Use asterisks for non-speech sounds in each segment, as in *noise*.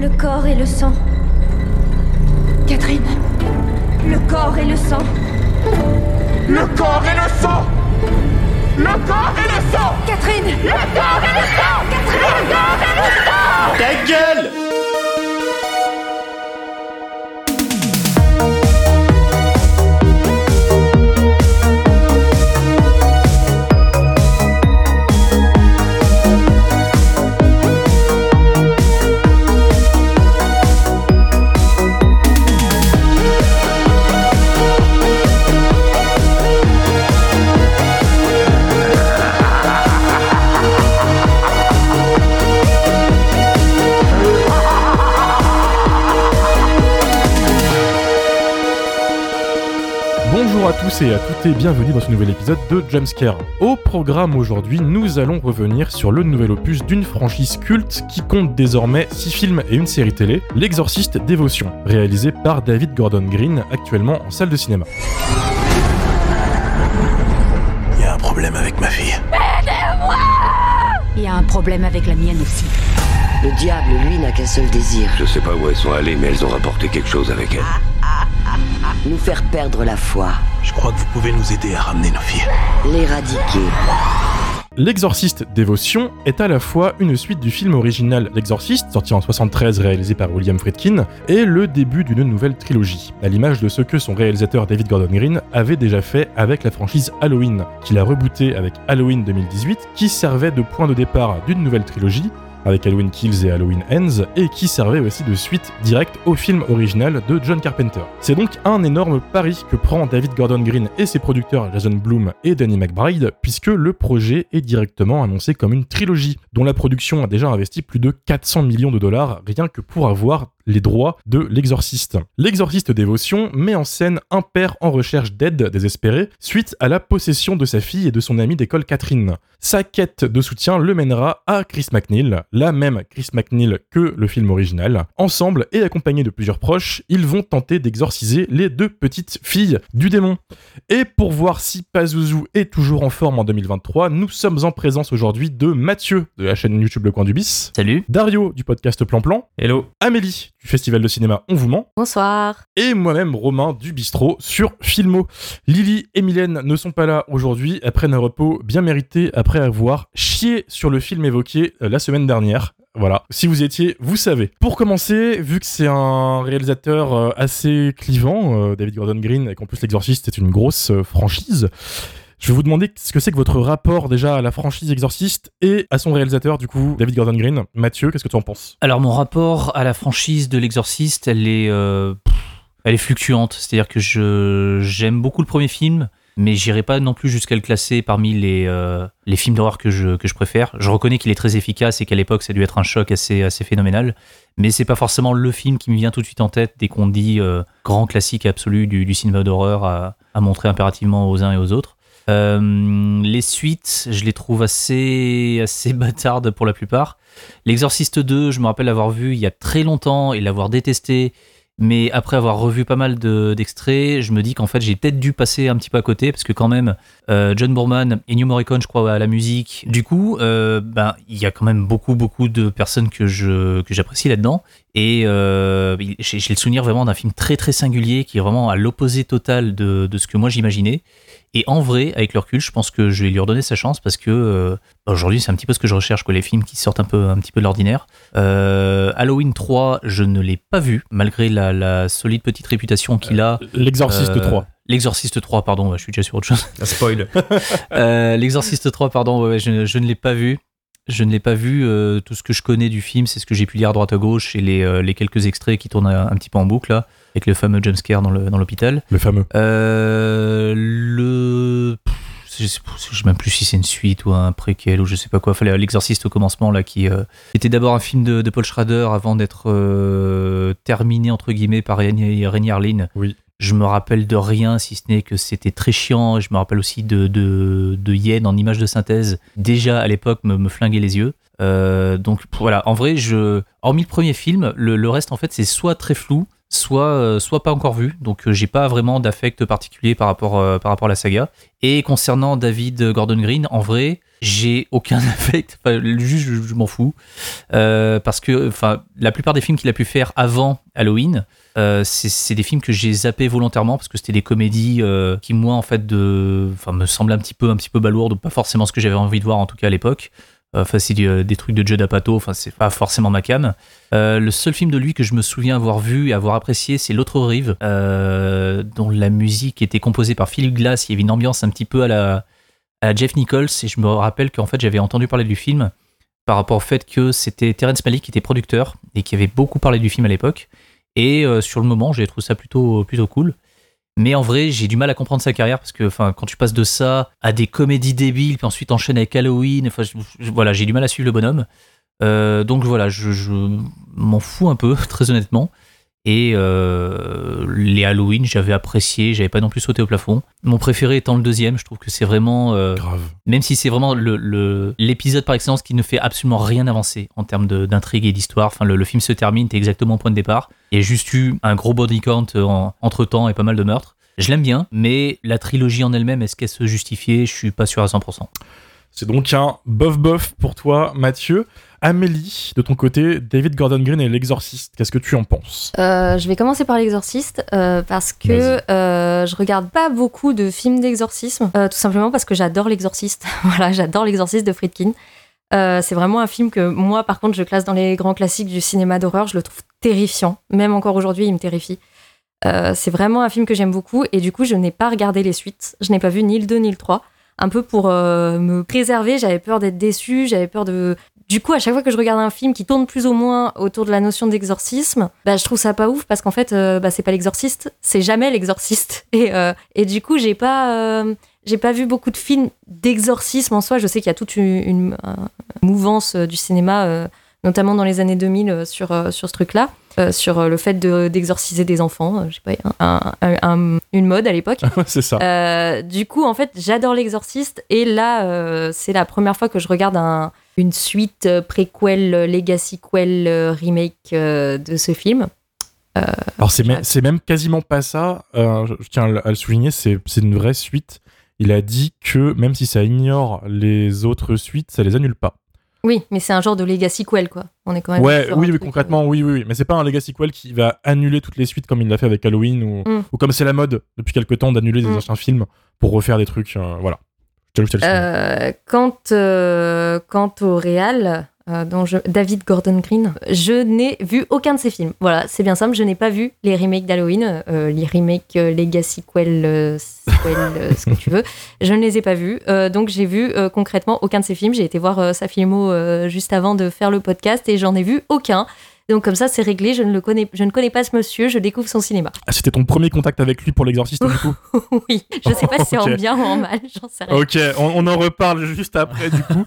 Le corps et le sang. Catherine. Le corps et le sang. Le corps et le sang. Le corps et le sang. Catherine. Le corps et le sang. Catherine. Le corps et le sang. Ta gueule tous et à toutes et bienvenue dans ce nouvel épisode de Jumpscare. Au programme aujourd'hui, nous allons revenir sur le nouvel opus d'une franchise culte qui compte désormais 6 films et une série télé, L'Exorciste Dévotion, réalisé par David Gordon Green, actuellement en salle de cinéma. Il y a un problème avec ma fille. Il y a un problème avec la mienne aussi. Le diable, lui, n'a qu'un seul désir, Je sais pas où elles sont allées, mais elles ont rapporté quelque chose avec elles. Nous faire perdre la foi, Je crois que vous pouvez nous aider à ramener nos filles. l'éradiquer. L'Exorciste Dévotion est à la fois une suite du film original L'Exorciste, sorti en 73 réalisé par William Friedkin, et le début d'une nouvelle trilogie, à l'image de ce que son réalisateur David Gordon Green avait déjà fait avec la franchise Halloween, qu'il a rebooté avec Halloween 2018, qui servait de point de départ d'une nouvelle trilogie, avec Halloween Kills et Halloween Ends, et qui servait aussi de suite directe au film original de John Carpenter. C'est donc un énorme pari que prend David Gordon Green et ses producteurs Jason Blum et Danny McBride, puisque le projet est directement annoncé comme une trilogie, dont la production a déjà investi plus de 400 millions de dollars rien que pour avoir les droits de l'exorciste. L'exorciste dévotion met en scène un père en recherche d'aide désespéré suite à la possession de sa fille et de son amie d'école Catherine. Sa quête de soutien le mènera à Chris McNeil, la même Chris McNeil que le film original. Ensemble et accompagnés de plusieurs proches, ils vont tenter d'exorciser les deux petites filles du démon. Et pour voir si Pazuzu est toujours en forme en 2023, nous sommes en présence aujourd'hui de Mathieu de la chaîne YouTube Le Coin du Bis, Salut Dario du podcast Plan Plan, Hello Amélie du festival de cinéma On vous ment, Bonsoir. et moi-même Romain du bistrot sur Filmo. Lily et Mylène ne sont pas là aujourd'hui, prennent un repos bien mérité après avoir chié sur le film évoqué euh, la semaine dernière. Voilà, si vous étiez, vous savez. Pour commencer, vu que c'est un réalisateur euh, assez clivant, euh, David Gordon Green, et qu'en plus l'exorciste est une grosse franchise, je vais vous demander ce que c'est que votre rapport déjà à la franchise Exorciste et à son réalisateur, du coup, David Gordon Green. Mathieu, qu'est-ce que tu en penses? Alors mon rapport à la franchise de l'exorciste, elle est, euh, elle est fluctuante. C'est-à-dire que je j'aime beaucoup le premier film, mais j'irai pas non plus jusqu'à le classer parmi les, euh, les films d'horreur que je, que je préfère. Je reconnais qu'il est très efficace et qu'à l'époque ça a dû être un choc assez, assez phénoménal, mais c'est pas forcément le film qui me vient tout de suite en tête dès qu'on dit euh, grand classique absolu du, cinéma d'horreur à montrer impérativement aux uns et aux autres. Euh, les suites, je les trouve assez, assez *laughs* bâtardes pour la plupart. L'Exorciste 2, je me rappelle l'avoir vu il y a très longtemps et l'avoir détesté. Mais après avoir revu pas mal de- d'extraits, je me dis qu'en fait j'ai peut-être dû passer un petit peu à côté parce que quand même euh, John Boorman et New Morricone, je crois, à la musique. Du coup, euh, ben il y a quand même beaucoup beaucoup de personnes que j'apprécie là-dedans. Et euh, j'ai le souvenir vraiment d'un film très très singulier qui est vraiment à l'opposé total de, de ce que moi j'imaginais. Et en vrai, avec le recul, je pense que je vais lui redonner sa chance parce que euh, aujourd'hui, c'est un petit peu ce que je recherche, quoi, les films qui sortent un peu, un petit peu de l'ordinaire. Euh, Halloween 3, je ne l'ai pas vu, malgré la, la solide petite réputation qu'il a. L'exorciste Euh, 3. L'Exorciste 3, pardon, je suis déjà sur autre chose. *laughs* spoil. Euh, L'Exorciste 3, pardon, ouais, ouais, je, je ne l'ai pas vu. Je ne l'ai pas vu. euh, tout ce que je connais du film, c'est ce que j'ai pu lire à droite à gauche et les, euh, les quelques extraits qui tournent un, un petit peu en boucle, là, avec le fameux jumpscare dans le- dans l'hôpital. Le fameux. Euh, le. pff, Je sais, je sais même plus si c'est une suite ou un préquel ou je sais pas quoi. Fallait l'exorciste au commencement là qui était d'abord un film de, de Paul Schrader avant d'être terminé entre guillemets par Rainier Harlin. Oui. Je me rappelle de rien si ce n'est que c'était très chiant. Je me rappelle aussi de, de, Yen en image de synthèse. Déjà à l'époque me, me flinguait les yeux. Euh, donc voilà, en vrai, je, hormis le premier film, le, reste en fait c'est soit très flou, soit, euh, soit pas encore vu. Donc euh, j'ai pas vraiment d'affect particulier par rapport, par rapport à la saga. Et concernant David Gordon Green, en vrai, j'ai aucun *laughs* affect. Enfin, juste, je, je m'en fous. Euh, parce que enfin, la plupart des films qu'il a pu faire avant Halloween, euh, c'est des films que j'ai zappé volontairement parce que c'était des comédies euh, qui moi en fait de, enfin me semblaient un petit peu un petit peu balourdes, pas forcément ce que j'avais envie de voir en tout cas à l'époque. Enfin c'est des trucs de Judd Apatow, enfin c'est pas forcément ma cam. Le seul film de lui que je me souviens avoir vu et avoir apprécié, c'est L'autre rive, dont la musique était composée par Philip Glass. Il y avait une ambiance un petit peu à la, Jeff Nichols et je me rappelle qu'en fait j'avais entendu parler du film par rapport au fait que c'était Terrence Malick qui était producteur et qui avait beaucoup parlé du film à l'époque. Et euh, sur le moment, j'ai trouvé ça plutôt, plutôt cool. Mais en vrai, j'ai du mal à comprendre sa carrière parce que enfin, quand tu passes de ça à des comédies débiles, puis ensuite enchaînes avec Halloween, enfin, voilà, j'ai du mal à suivre le bonhomme. Euh, donc voilà, je m'en fous un peu, *laughs* très honnêtement. Et euh, les Halloween, j'avais apprécié, j'avais pas non plus sauté au plafond. Mon préféré étant le deuxième, je trouve que c'est vraiment, euh, Grave. même si c'est vraiment le- le- l'épisode par excellence qui ne fait absolument rien avancer en termes d'intrigue et d'histoire. Enfin, le, le film se termine, t'es exactement au point de départ. Il y a juste eu un gros body count en- entre temps et pas mal de meurtres. Je l'aime bien, mais la trilogie en elle-même, est-ce qu'elle se justifiait Je suis pas sûr à 100%. C'est donc un bof-bof pour toi, Mathieu. Amélie, de ton côté, David Gordon Green et l'exorciste, qu'est-ce que tu en penses? Euh, je vais commencer par l'exorciste euh, parce que euh, je regarde pas beaucoup de films d'exorcisme, euh, tout simplement parce que j'adore l'exorciste. *laughs* voilà, j'adore l'exorciste de Friedkin. C'est vraiment un film que moi, par contre, je classe dans les grands classiques du cinéma d'horreur. Je le trouve terrifiant. Même encore aujourd'hui, il me terrifie. C'est vraiment un film que j'aime beaucoup et du coup, je n'ai pas regardé les suites. Je n'ai pas vu ni le 2 ni le 3. Un peu pour euh, me préserver, j'avais peur d'être déçue, j'avais peur de, du coup, à chaque fois que je regarde un film qui tourne plus ou moins autour de la notion d'exorcisme, bah, je trouve ça pas ouf parce qu'en fait, euh, bah, c'est pas l'exorciste, c'est jamais l'exorciste. *laughs* Et, euh, et du coup, j'ai pas, euh, j'ai pas vu beaucoup de films d'exorcisme en soi. Je sais qu'il y a toute une, une, euh, mouvance du cinéma, notamment dans les années 2000, euh, sur, sur ce truc-là, sur le fait de- d'exorciser des enfants. je sais pas, un- un- un- une mode à l'époque. *laughs* c'est ça. Du coup, en fait, j'adore l'exorciste et là, c'est la première fois que je regarde un- une suite euh, préquel, euh, legacy quel, euh, remake de ce film. Alors c'est même, quasiment pas ça, je, je tiens à le, souligner, c'est une vraie suite. Il a dit que même si ça ignore les autres suites, ça les annule pas. Oui, mais c'est un genre de legacy quel, quoi. On est quand même. Ouais, oui, truc, concrètement, oui, oui, oui. Mais c'est pas un Legacy Quell qui va annuler toutes les suites comme il l'a fait avec Halloween ou, Mm. ou comme c'est la mode depuis quelques temps d'annuler des Mm. anciens films pour refaire des trucs. euh, voilà. Euh, quant, euh, quant au réal, euh, dont je- David Gordon Green, je n'ai vu aucun de ses films. Voilà, c'est bien simple, je n'ai pas vu les remakes d'Halloween, euh, les remakes Legacy Quell, euh, sequel, ce que tu veux. *laughs* Je ne les ai pas vus. Donc j'ai vu concrètement aucun de ses films. J'ai été voir sa filmo juste avant de faire le podcast et j'en ai vu aucun. Donc comme ça, c'est réglé. Je ne le connais, je ne connais pas ce monsieur. Je découvre son cinéma. Ah, C'était ton premier contact avec lui pour l'exorciste du coup? *laughs* Oui, je sais pas si c'est en *laughs* bien ou en mal. J'en sais rien. Ok, on, on en reparle juste après du coup.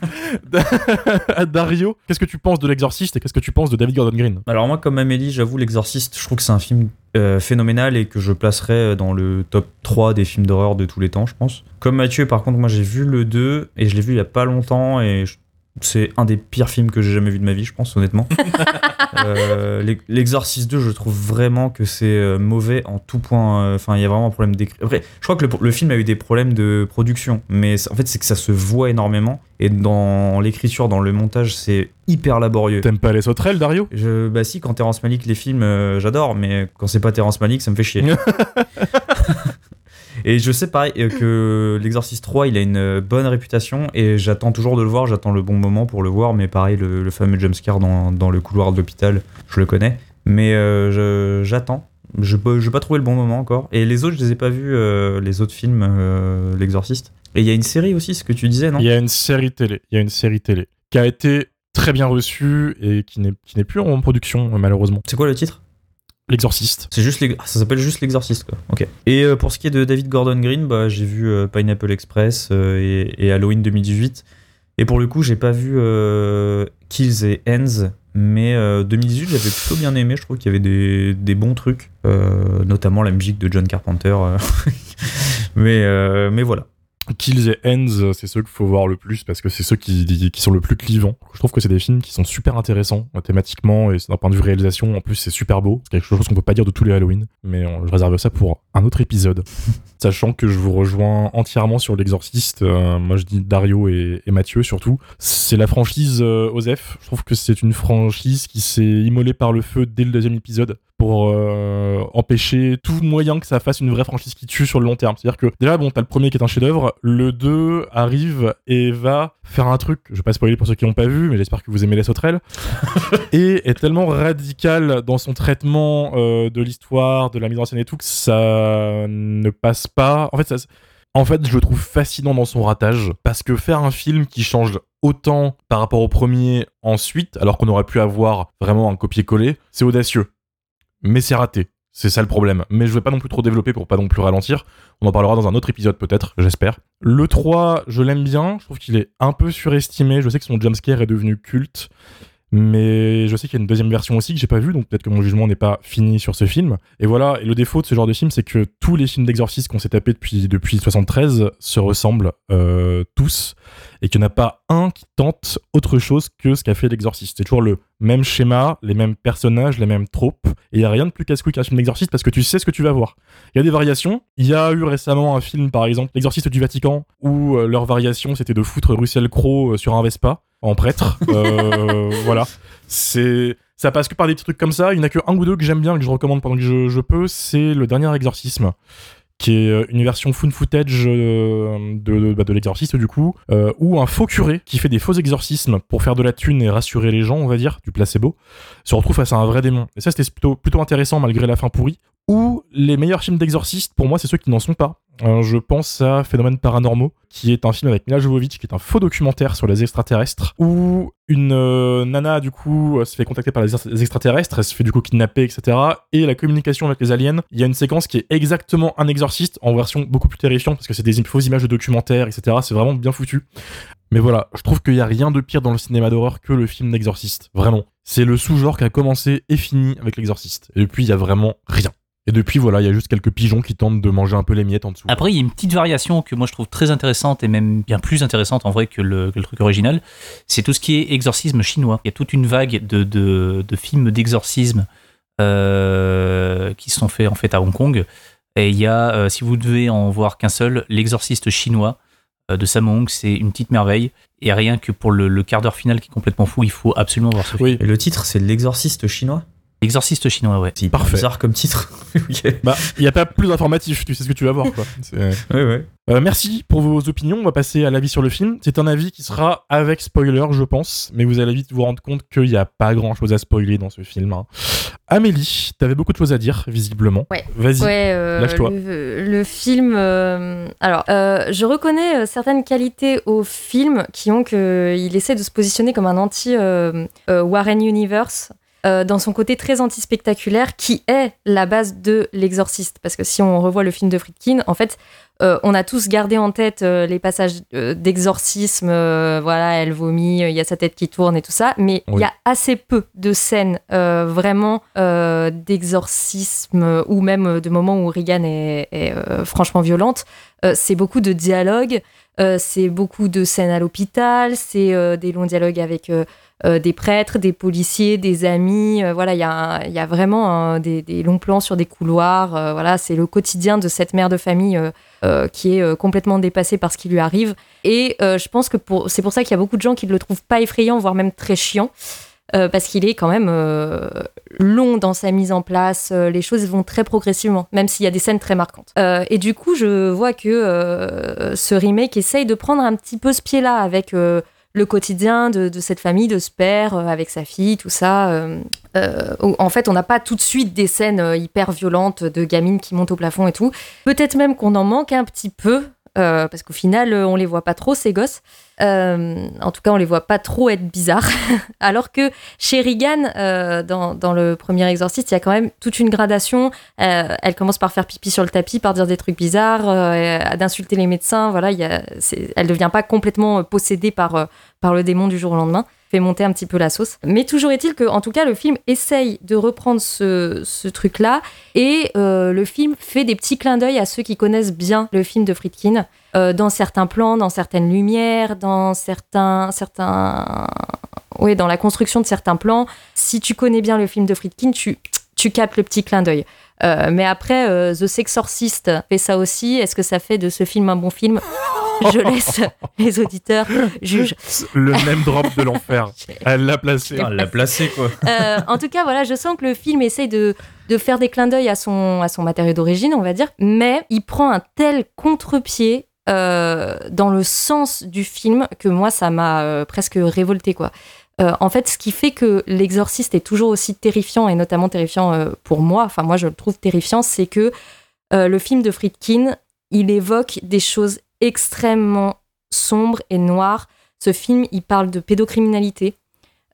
À *laughs* Dario, qu'est-ce que tu penses de l'exorciste et qu'est-ce que tu penses de David Gordon Green? Alors moi, comme Amélie, j'avoue, L'Exorciste, je trouve que c'est un film euh, phénoménal et que je placerais dans le top 3 des films d'horreur de tous les temps, je pense. Comme Mathieu, par contre, moi j'ai vu le 2 et je l'ai vu il y a pas longtemps et je- c'est un des pires films que j'ai jamais vu de ma vie, je pense, honnêtement. *laughs* Euh, L'Ex- L'Exorciste 2, je trouve vraiment que c'est euh, mauvais en tout point. euh, Enfin, il y a vraiment un problème d'écriture. Après, je crois que le, le film a eu des problèmes de production, mais en fait, c'est que ça se voit énormément. Et dans l'écriture, dans le montage, c'est hyper laborieux. T'aimes pas les sauterelles, Dario? Je, bah si, quand Terrence Malick les films, euh, j'adore, mais quand c'est pas Terrence Malick, ça me fait chier. *laughs* et je sais pareil euh, que l'Exorciste 3, il a une euh, bonne réputation et j'attends toujours de le voir, j'attends le bon moment pour le voir, mais pareil, le, le fameux jumpscare dans, dans le couloir de l'hôpital, je le connais. Mais euh, j'attends. Je n'ai pas trouvé le bon moment encore. Et les autres, je les ai pas vus, euh, les autres films, euh, l'Exorciste. Et il y a une série aussi, ce que tu disais, non? Il y a une série télé, il y a une série télé qui a été très bien reçue et qui n'est plus en production malheureusement. C'est quoi le titre? L'exorciste. C'est juste ah, ça s'appelle juste l'exorciste quoi. Ok. Et euh, pour ce qui est de David Gordon Green, bah, j'ai vu euh, Pineapple Express euh, et, et Halloween 2018. Et pour le coup, j'ai pas vu Kills et Ends, mais euh, 2018 j'avais plutôt bien aimé. Je trouve qu'il y avait des, des bons trucs, notamment la musique de John Carpenter. *laughs* mais mais voilà. Kills et Ends, c'est ceux qu'il faut voir le plus parce que c'est ceux qui, qui sont le plus clivants. Je trouve que c'est des films qui sont super intéressants euh, thématiquement et d'un point de vue réalisation. En plus, c'est super beau. C'est quelque chose qu'on peut pas dire de tous les Halloween, mais euh, je réserve ça pour un autre épisode. *laughs* Sachant que je vous rejoins entièrement sur l'exorciste. euh, moi, je dis Dario et, et Mathieu surtout. C'est la franchise euh, Osef. Je trouve que c'est une franchise qui s'est immolée par le feu dès le deuxième épisode pour euh, empêcher tout moyen que ça fasse une vraie franchise qui tue sur le long terme. C'est-à-dire que déjà, bon, t'as le premier qui est un chef-d'œuvre, le 2 arrive et va faire un truc, je vais pas spoiler pour ceux qui l'ont pas vu, mais j'espère que vous aimez les sauterelles, *laughs* et est tellement radical dans son traitement euh, de l'histoire, de la mise en scène et tout, que ça ne passe pas. En fait, ça, en fait, je le trouve fascinant dans son ratage, parce que faire un film qui change autant par rapport au premier ensuite, alors qu'on aurait pu avoir vraiment un copier-coller, c'est audacieux mais c'est raté. C'est ça le problème. Mais je vais pas non plus trop développer pour pas non plus ralentir. On en parlera dans un autre épisode peut-être, j'espère. Le 3, je l'aime bien. Je trouve qu'il est un peu surestimé. Je sais que son jumpscare est devenu culte. Mais je sais qu'il y a une deuxième version aussi que j'ai pas vue, donc peut-être que mon jugement n'est pas fini sur ce film. Et voilà, et le défaut de ce genre de film, c'est que tous les films d'exorcisme qu'on s'est tapés depuis, depuis 73 se ressemblent euh, tous, et qu'il n'y en a pas un qui tente autre chose que ce qu'a fait l'exorciste. C'est toujours le même schéma, les mêmes personnages, les mêmes tropes, et il n'y a rien de plus casse-couille qu'un film d'exorciste parce que tu sais ce que tu vas voir. Il y a des variations. Il y a eu récemment un film, par exemple, L'exorciste du Vatican, où euh, leur variation c'était de foutre Russell Crowe euh, sur un Vespa en prêtre. *laughs* Euh, voilà. C'est ça passe que par des petits trucs comme ça. Il n'y en a que un ou deux que j'aime bien, que je recommande pendant que je, je peux. C'est le dernier exorcisme, qui est euh, une version fun footage euh, de, de, bah, de l'exorciste du coup, euh, où un faux curé qui fait des faux exorcismes pour faire de la thune et rassurer les gens, on va dire, du placebo, se retrouve face à un vrai démon. Et ça, c'était plutôt, plutôt intéressant malgré la fin pourrie. Ou les meilleurs films d'exorcistes, pour moi, c'est ceux qui n'en sont pas. Euh, je pense à Phénomènes paranormaux, qui est un film avec Mila Jovovich, qui est un faux documentaire sur les extraterrestres, où une euh, nana, du coup, euh, se fait contacter par les, ex- les extraterrestres, elle se fait du coup kidnapper, etc. Et la communication avec les aliens, il y a une séquence qui est exactement un exorciste, en version beaucoup plus terrifiante, parce que c'est des fausses images de documentaires, etc. C'est vraiment bien foutu. Mais voilà, je trouve qu'il n'y a rien de pire dans le cinéma d'horreur que le film d'exorciste. Vraiment. C'est le sous-genre qui a commencé et fini avec l'exorciste. Et depuis, il y a vraiment rien. Et depuis, voilà, il y a juste quelques pigeons qui tentent de manger un peu les miettes en dessous. Après, il y a une petite variation que moi je trouve très intéressante et même bien plus intéressante en vrai que le, que le truc original. C'est tout ce qui est exorcisme chinois. Il y a toute une vague de, de, de films d'exorcisme euh, qui sont faits en fait à Hong Kong. Et il y a, euh, si vous devez en voir qu'un seul, l'exorciste chinois euh, de Sammo Hung, c'est une petite merveille. Et rien que pour le, le quart d'heure final qui est complètement fou, il faut absolument voir ce film. Oui, Et le titre, c'est L'exorciste chinois? L'exorciste chinois, ouais. C'est Parfait. bizarre comme titre. *laughs* bah, il n'y a pas plus d'informatif, tu sais ce que tu vas voir, quoi. C'est- *laughs* Ouais, ouais. Euh, merci pour vos opinions. On va passer à l'avis sur le film. C'est un avis qui sera avec spoiler, je pense, mais vous allez vite vous rendre compte qu'il n'y a pas grand chose à spoiler dans ce film. hein. Amélie, t'avais beaucoup de choses à dire, visiblement. Ouais. Vas-y. Ouais, euh, lâche-toi. Le, le film. euh, alors, euh, je reconnais euh, certaines qualités au film qui ont qu'il essaie de se positionner comme un anti euh, euh, Warren Universe. Euh, dans son côté très anti-spectaculaire, qui est la base de l'exorciste. Parce que si on revoit le film de Friedkin, en fait, euh, on a tous gardé en tête euh, les passages d'exorcisme, voilà, elle vomit, il y a sa tête qui tourne et tout ça, mais il Oui. y a assez peu de scènes vraiment d'exorcisme ou même de moments où Regan est, est, franchement violente. C'est beaucoup de dialogues, c'est beaucoup de scènes à l'hôpital, c'est des longs dialogues avec euh, des prêtres, des policiers, des amis. euh, voilà, il y, a y a vraiment des, des longs plans sur des couloirs. euh, voilà, c'est le quotidien de cette mère de famille qui est complètement dépassée par ce qui lui arrive. Et je pense que c'est pour ça qu'il y a beaucoup de gens qui ne le trouvent pas effrayant, voire même très chiant. parce qu'il est quand même long dans sa mise en place, les choses vont très progressivement, même s'il y a des scènes très marquantes. Et du coup, je vois que ce remake essaye de prendre un petit peu ce pied-là avec le quotidien de, de cette famille, de ce père, euh, avec sa fille, tout ça. euh, euh, en fait, on n'a pas tout de suite des scènes euh, hyper violentes de gamines qui montent au plafond et tout. Peut-être même qu'on en manque un petit peu, euh, parce qu'au final, euh, on les voit pas trop, ces gosses. Euh, en tout cas, on les voit pas trop être bizarres. *laughs* Alors que chez Regan, dans, le premier exorciste, il y a quand même toute une gradation. Elle commence par faire pipi sur le tapis, par dire des trucs bizarres, d'insulter les médecins. Voilà, il y a, elle devient pas complètement possédée par, par le démon du jour au lendemain. Fait monter un petit peu la sauce. Mais toujours est-il que, en tout cas, le film essaye de reprendre ce, ce truc-là et euh, le film fait des petits clins d'œil à ceux qui connaissent bien le film de Friedkin. euh, dans certains plans, dans certaines lumières, dans certains, certains, oui, dans la construction de certains plans. Si tu connais bien le film de Friedkin, tu, tu captes le petit clin d'œil. Euh, mais après, The Sexorcist fait ça aussi. Est-ce que ça fait de ce film un bon film? Je laisse les auditeurs juger. Le même drop de l'enfer. *laughs* Elle l'a placé. Elle l'a placé, quoi. Euh, en tout cas, voilà, je sens que le film essaye de, de faire des clins d'œil à son, à son matériau d'origine, on va dire, mais il prend un tel contre-pied euh, dans le sens du film que moi, ça m'a euh, presque révolté, quoi. Euh, en fait, ce qui fait que l'exorciste est toujours aussi terrifiant, et notamment terrifiant euh, pour moi, enfin moi je le trouve terrifiant, c'est que euh, le film de Friedkin, il évoque des choses extrêmement sombres et noires. Ce film, il parle de pédocriminalité,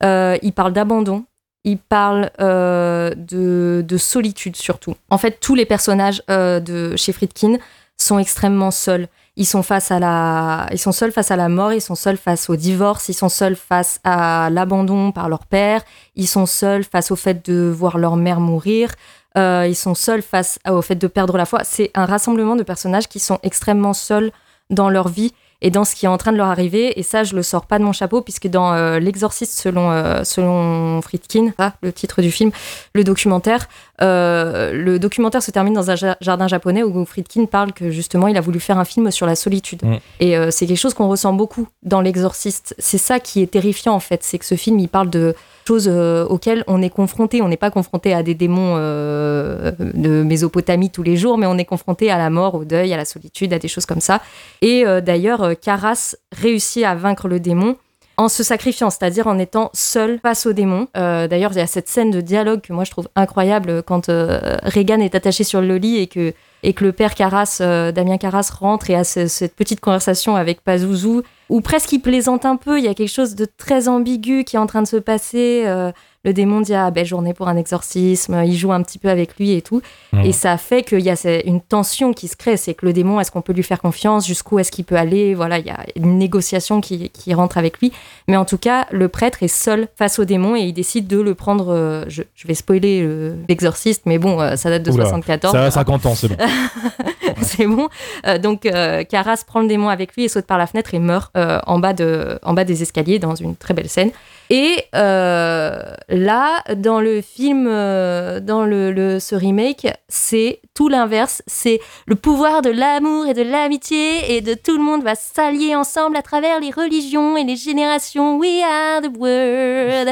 euh, il parle d'abandon, il parle euh, de, de solitude surtout. En fait, tous les personnages euh, de chez Friedkin sont extrêmement seuls. Ils sont face à la, ils sont seuls face à la mort, ils sont seuls face au divorce, ils sont seuls face à l'abandon par leur père, ils sont seuls face au fait de voir leur mère mourir, ils sont seuls face au fait de perdre la foi. C'est un rassemblement de personnages qui sont extrêmement seuls dans leur vie et dans ce qui est en train de leur arriver. Et ça, je le sors pas de mon chapeau, puisque dans euh, L'Exorciste, selon, euh, selon Friedkin, ah, le titre du film, le documentaire, euh, le documentaire se termine dans un ja- jardin japonais où Friedkin parle que justement, il a voulu faire un film sur la solitude. Mm. Et euh, c'est quelque chose qu'on ressent beaucoup dans L'Exorciste. C'est ça qui est terrifiant, en fait. C'est que ce film, il parle de choses euh, auxquelles on est confronté. On n'est pas confronté à des démons euh, de Mésopotamie tous les jours, mais on est confronté à la mort, au deuil, à la solitude, à des choses comme ça. Et euh, d'ailleurs, Caras réussit à vaincre le démon en se sacrifiant, c'est-à-dire en étant seul face au démon. D'ailleurs, il y a cette scène de dialogue que moi je trouve incroyable quand euh, Reagan est attaché sur le lit et que, et que le père Caras, euh, Damien Caras, rentre et a ce- cette petite conversation avec Pazuzu, où presque il plaisante un peu, il y a quelque chose de très ambigu qui est en train de se passer. euh, le démon dit ah belle journée pour un exorcisme, il joue un petit peu avec lui et tout. Mhm. Et ça fait qu'il y a une tension qui se crée, c'est que le démon, est-ce qu'on peut lui faire confiance, jusqu'où est-ce qu'il peut aller, voilà, il y a une négociation qui, qui rentre avec lui. Mais en tout cas, le prêtre est seul face au démon et il décide de le prendre, euh, je, je vais spoiler euh, l'exorciste, mais bon, euh, ça date de Oula, 74. Ça a 50 ans, c'est bon. *laughs* c'est bon. Donc, Caras prend le démon avec lui et saute par la fenêtre et meurt en, bas de, en bas des escaliers dans une très belle scène. Et euh, là, dans le film, euh, dans le, le- ce remake, c'est tout l'inverse. C'est le pouvoir de l'amour et de l'amitié et de tout le monde va s'allier ensemble à travers les religions et les générations. We are the world.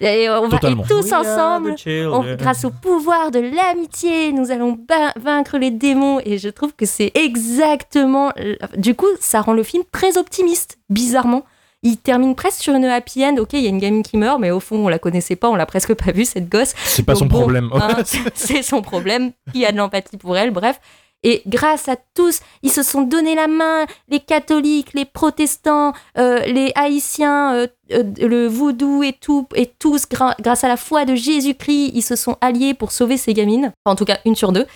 Et on va et tous ensemble on- grâce au pouvoir de l'amitié, nous allons vaincre les démons. Et je trouve que c'est exactement. Du coup, ça rend le film très optimiste, bizarrement. Il termine presque sur une happy end. Ok, il y a une gamine qui meurt, mais au fond, on la connaissait pas, on l'a presque pas vue, cette gosse. C'est pas Donc son bon, problème. hein, *laughs* c'est son problème. Qui a de l'empathie pour elle, bref. Et grâce à tous, ils se sont donné la main, les catholiques, les protestants, euh, les haïtiens, euh, euh, le vaudou et tout, et tous, grâce à la foi de Jésus-Christ, ils se sont alliés pour sauver ces gamines. En tout cas, une sur deux.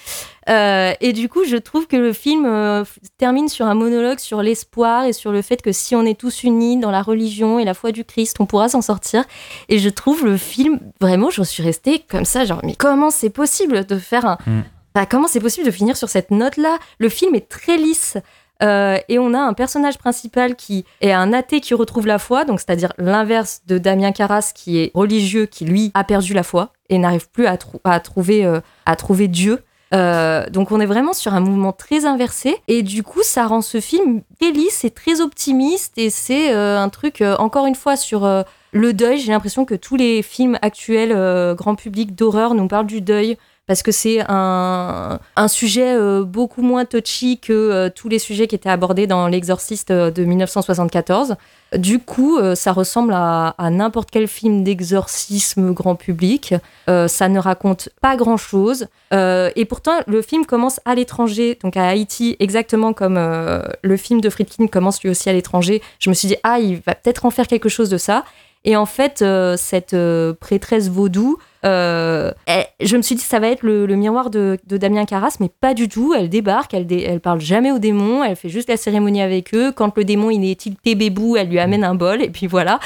Et du coup, je trouve que le film termine sur un monologue sur l'espoir et sur le fait que si on est tous unis dans la religion et la foi du Christ, on pourra s'en sortir. Et je trouve le film, vraiment, je suis restée comme ça, genre, mais comment c'est possible de faire un. Mm. Enfin, comment c'est possible de finir sur cette note-là? Le film est très lisse. Euh, et on a un personnage principal qui est un athée qui retrouve la foi, donc c'est-à-dire l'inverse de Damien Carras qui est religieux, qui lui a perdu la foi et n'arrive plus à, trou- à trouver, euh, à trouver Dieu. Euh, donc on est vraiment sur un mouvement très inversé et du coup ça rend ce film très lisse et très optimiste et c'est un truc encore une fois sur le deuil. J'ai l'impression que tous les films actuels grand public d'horreur nous parlent du deuil parce que c'est un, sujet euh, beaucoup moins touchy que euh, tous les sujets qui étaient abordés dans L'Exorciste euh, de 1974. Du coup, ça ressemble à, n'importe quel film d'exorcisme grand public. Ça ne raconte pas grand-chose. Et pourtant, le film commence à l'étranger, donc à Haïti, exactement comme le film de Friedkin commence lui aussi à l'étranger. Je me suis dit, ah, il va peut-être en faire quelque chose de ça. Et en fait, euh, cette euh, prêtresse vaudou, euh, je me suis dit ça va être le, miroir de, Damien Carras, mais pas du tout. Elle débarque, elle, dé- parle jamais aux démons, elle fait juste la cérémonie avec eux. Quand le démon il est tilté bébou, elle lui amène un bol et puis voilà.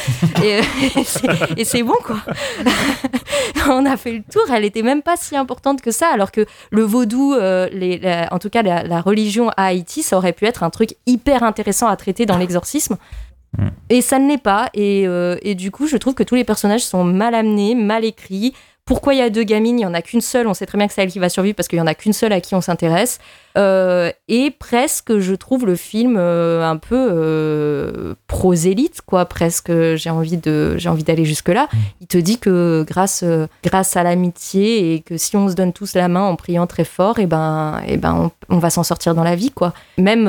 et *laughs* c'est- bon quoi. *laughs* On a fait le tour. Elle était même pas si importante que ça, alors que le vaudou, en tout cas la, la religion à Haïti, ça aurait pu être un truc hyper intéressant à traiter dans l'exorcisme. Et ça ne l'est pas. Et, euh, et du coup, je trouve que tous les personnages sont mal amenés, mal écrits. Pourquoi il y a deux gamines? Il n'y en a qu'une seule. On sait très bien que c'est elle qui va survivre parce qu'il n'y en a qu'une seule à qui on s'intéresse. Euh, et presque, je trouve le film euh, un peu prosélyte, quoi. Presque, j'ai envie de, j'ai envie d'aller jusque là. Il te dit que grâce, grâce à l'amitié et que si on se donne tous la main en priant très fort, et ben, et ben, on, on va s'en sortir dans la vie, quoi. Même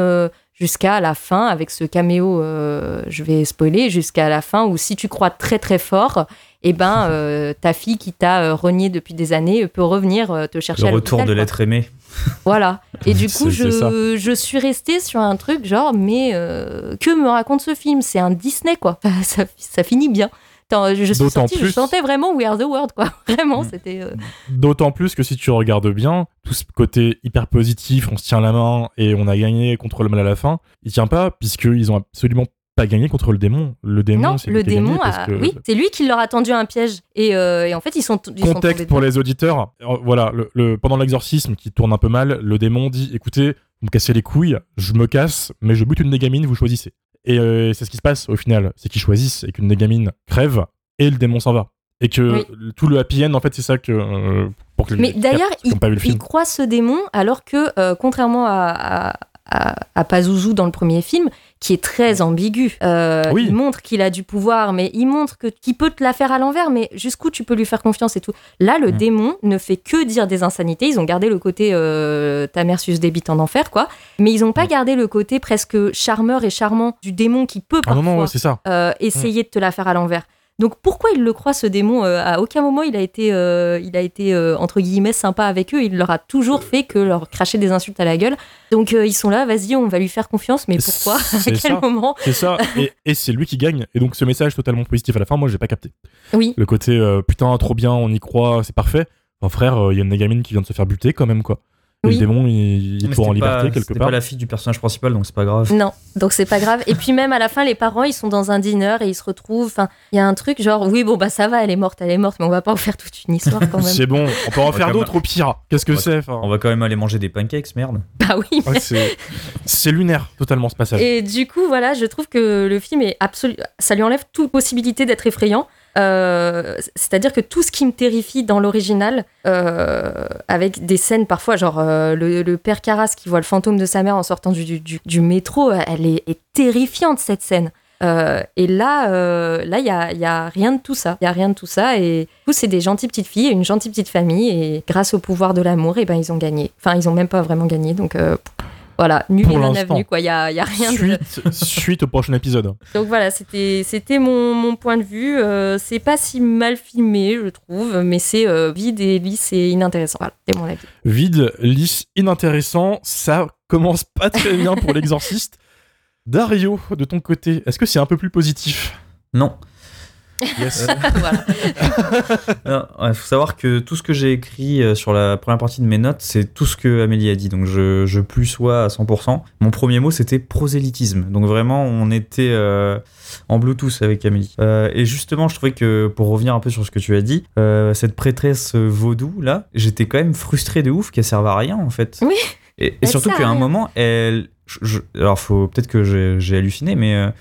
jusqu'à la fin avec ce caméo, euh, je vais spoiler, jusqu'à la fin où si tu crois très très fort, et ben *laughs* euh, ta fille qui t'a euh, renié depuis des années peut revenir te chercher Le à retour de l'être aimé. *laughs* Voilà. Et du *laughs* coup, je, je suis restée sur un truc genre, mais euh, que me raconte ce film? C'est un Disney, quoi. Ça, ça finit bien. Je, suis sentais vraiment We Are the World, quoi. *laughs* Vraiment, Mm. c'était. euh, D'autant plus que si tu regardes bien, tout ce côté hyper positif, on se tient la main et on a gagné contre le mal à la fin, il tient pas puisqu'ils ont absolument pas gagné contre le démon. Le démon, Non, c'est le démon, parce a... que- oui, c'est lui qui leur a tendu un piège. Et, euh, et en fait, ils sont. Ils Contexte pour les auditeurs, euh, voilà, le, le- pendant l'exorcisme qui tourne un peu mal, le démon dit écoutez, vous me cassez les couilles, je me casse, mais je bute une des gamines, vous choisissez. Et euh, c'est ce qui se passe au final, c'est qu'ils choisissent et qu'une des gamines crève et le démon s'en va. Et que Oui. tout le happy end, en fait, c'est ça que. euh, pour que les Mais d'ailleurs, il, il croit ce démon, alors que, euh, contrairement à, à, à, à Pazuzu dans le premier film, qui est très ambigu, euh, Oui. il montre qu'il a du pouvoir, mais il montre que qu'il peut te la faire à l'envers, mais jusqu'où tu peux lui faire confiance et tout. Là, le Mm. démon ne fait que dire des insanités. Ils ont gardé le côté euh, ta mère sus débite en enfer, quoi. Mais ils n'ont pas Mm. gardé le côté presque charmeur et charmant du démon qui peut Ah parfois non, non, ouais, c'est ça. euh, essayer de te la faire à l'envers. Donc pourquoi il le croit ce démon Euh, À aucun moment il a été, euh, il a été euh, entre guillemets sympa avec eux. Il leur a toujours fait que leur cracher des insultes à la gueule. Donc euh, ils sont là, vas-y, on va lui faire confiance. Mais pourquoi *laughs* À quel ça. moment C'est ça, et, et c'est lui qui gagne. Et donc ce message totalement positif à la fin, moi j'ai pas capté. Oui. Le côté putain, trop bien, on y croit, c'est parfait. Enfin, frère, il y a une gamine qui vient de se faire buter quand même, quoi. Et Oui. le démon, il, il court en pas- liberté quelque part. pas la fille du personnage principal, donc c'est pas grave. Non, donc c'est pas grave. Et puis même à la fin, les parents, ils sont dans un dîner et ils se retrouvent. Enfin, il y a un truc genre, oui, bon bah ça va, elle est morte, elle est morte, mais on va pas en faire toute une histoire quand même. C'est bon, on peut en faire d'autres au pire. Qu'est-ce que c'est enfin, On va quand même aller manger des pancakes, merde. bah oui. ouais, c'est- C'est lunaire, totalement, ce passage. Et du coup, voilà, je trouve que le film est absolu. Ça lui enlève toute possibilité d'être effrayant. Euh, C'est-à-dire que tout ce qui me terrifie dans l'original, euh, avec des scènes parfois, genre euh, le, le père Carras qui voit le fantôme de sa mère en sortant du, du- du métro, elle est, est terrifiante cette scène. Euh, et là, euh, là, il y a, y a rien de tout ça. Il y a rien de tout ça. Et du c'est des gentilles petites filles, une gentille petite famille. Et grâce au pouvoir de l'amour, et ben, ils ont gagné. Enfin, ils ont même pas vraiment gagné. Donc voilà, nul Pour et non l'instant. avenu. Quoi, il y a, y a rien de. Suite, suite au prochain épisode. Donc voilà, c'était c'était mon, mon point de vue. Euh, c'est pas si mal filmé, je trouve, mais c'est euh, vide et lisse et inintéressant. Voilà, c'est mon avis. Vide, lisse, inintéressant, ça commence pas très bien pour *laughs* l'exorciste. Dario, de ton côté, est-ce que c'est un peu plus positif? Non. Yes. *laughs* Il *laughs* faut savoir que tout ce que j'ai écrit euh, sur la première partie de mes notes, c'est tout ce que Amélie a dit. Donc je, je plus sois à 100%. Mon premier mot, c'était prosélytisme. Donc vraiment, on était euh, en Bluetooth avec Amélie. Euh, et justement, je trouvais que, pour revenir un peu sur ce que tu as dit, euh, cette prêtresse vaudou, là, j'étais quand même frustré de ouf qu'elle serve à rien, en fait. Oui. Et, surtout qu'à un moment, elle... je- je- alors, faut peut-être que j'ai halluciné, mais à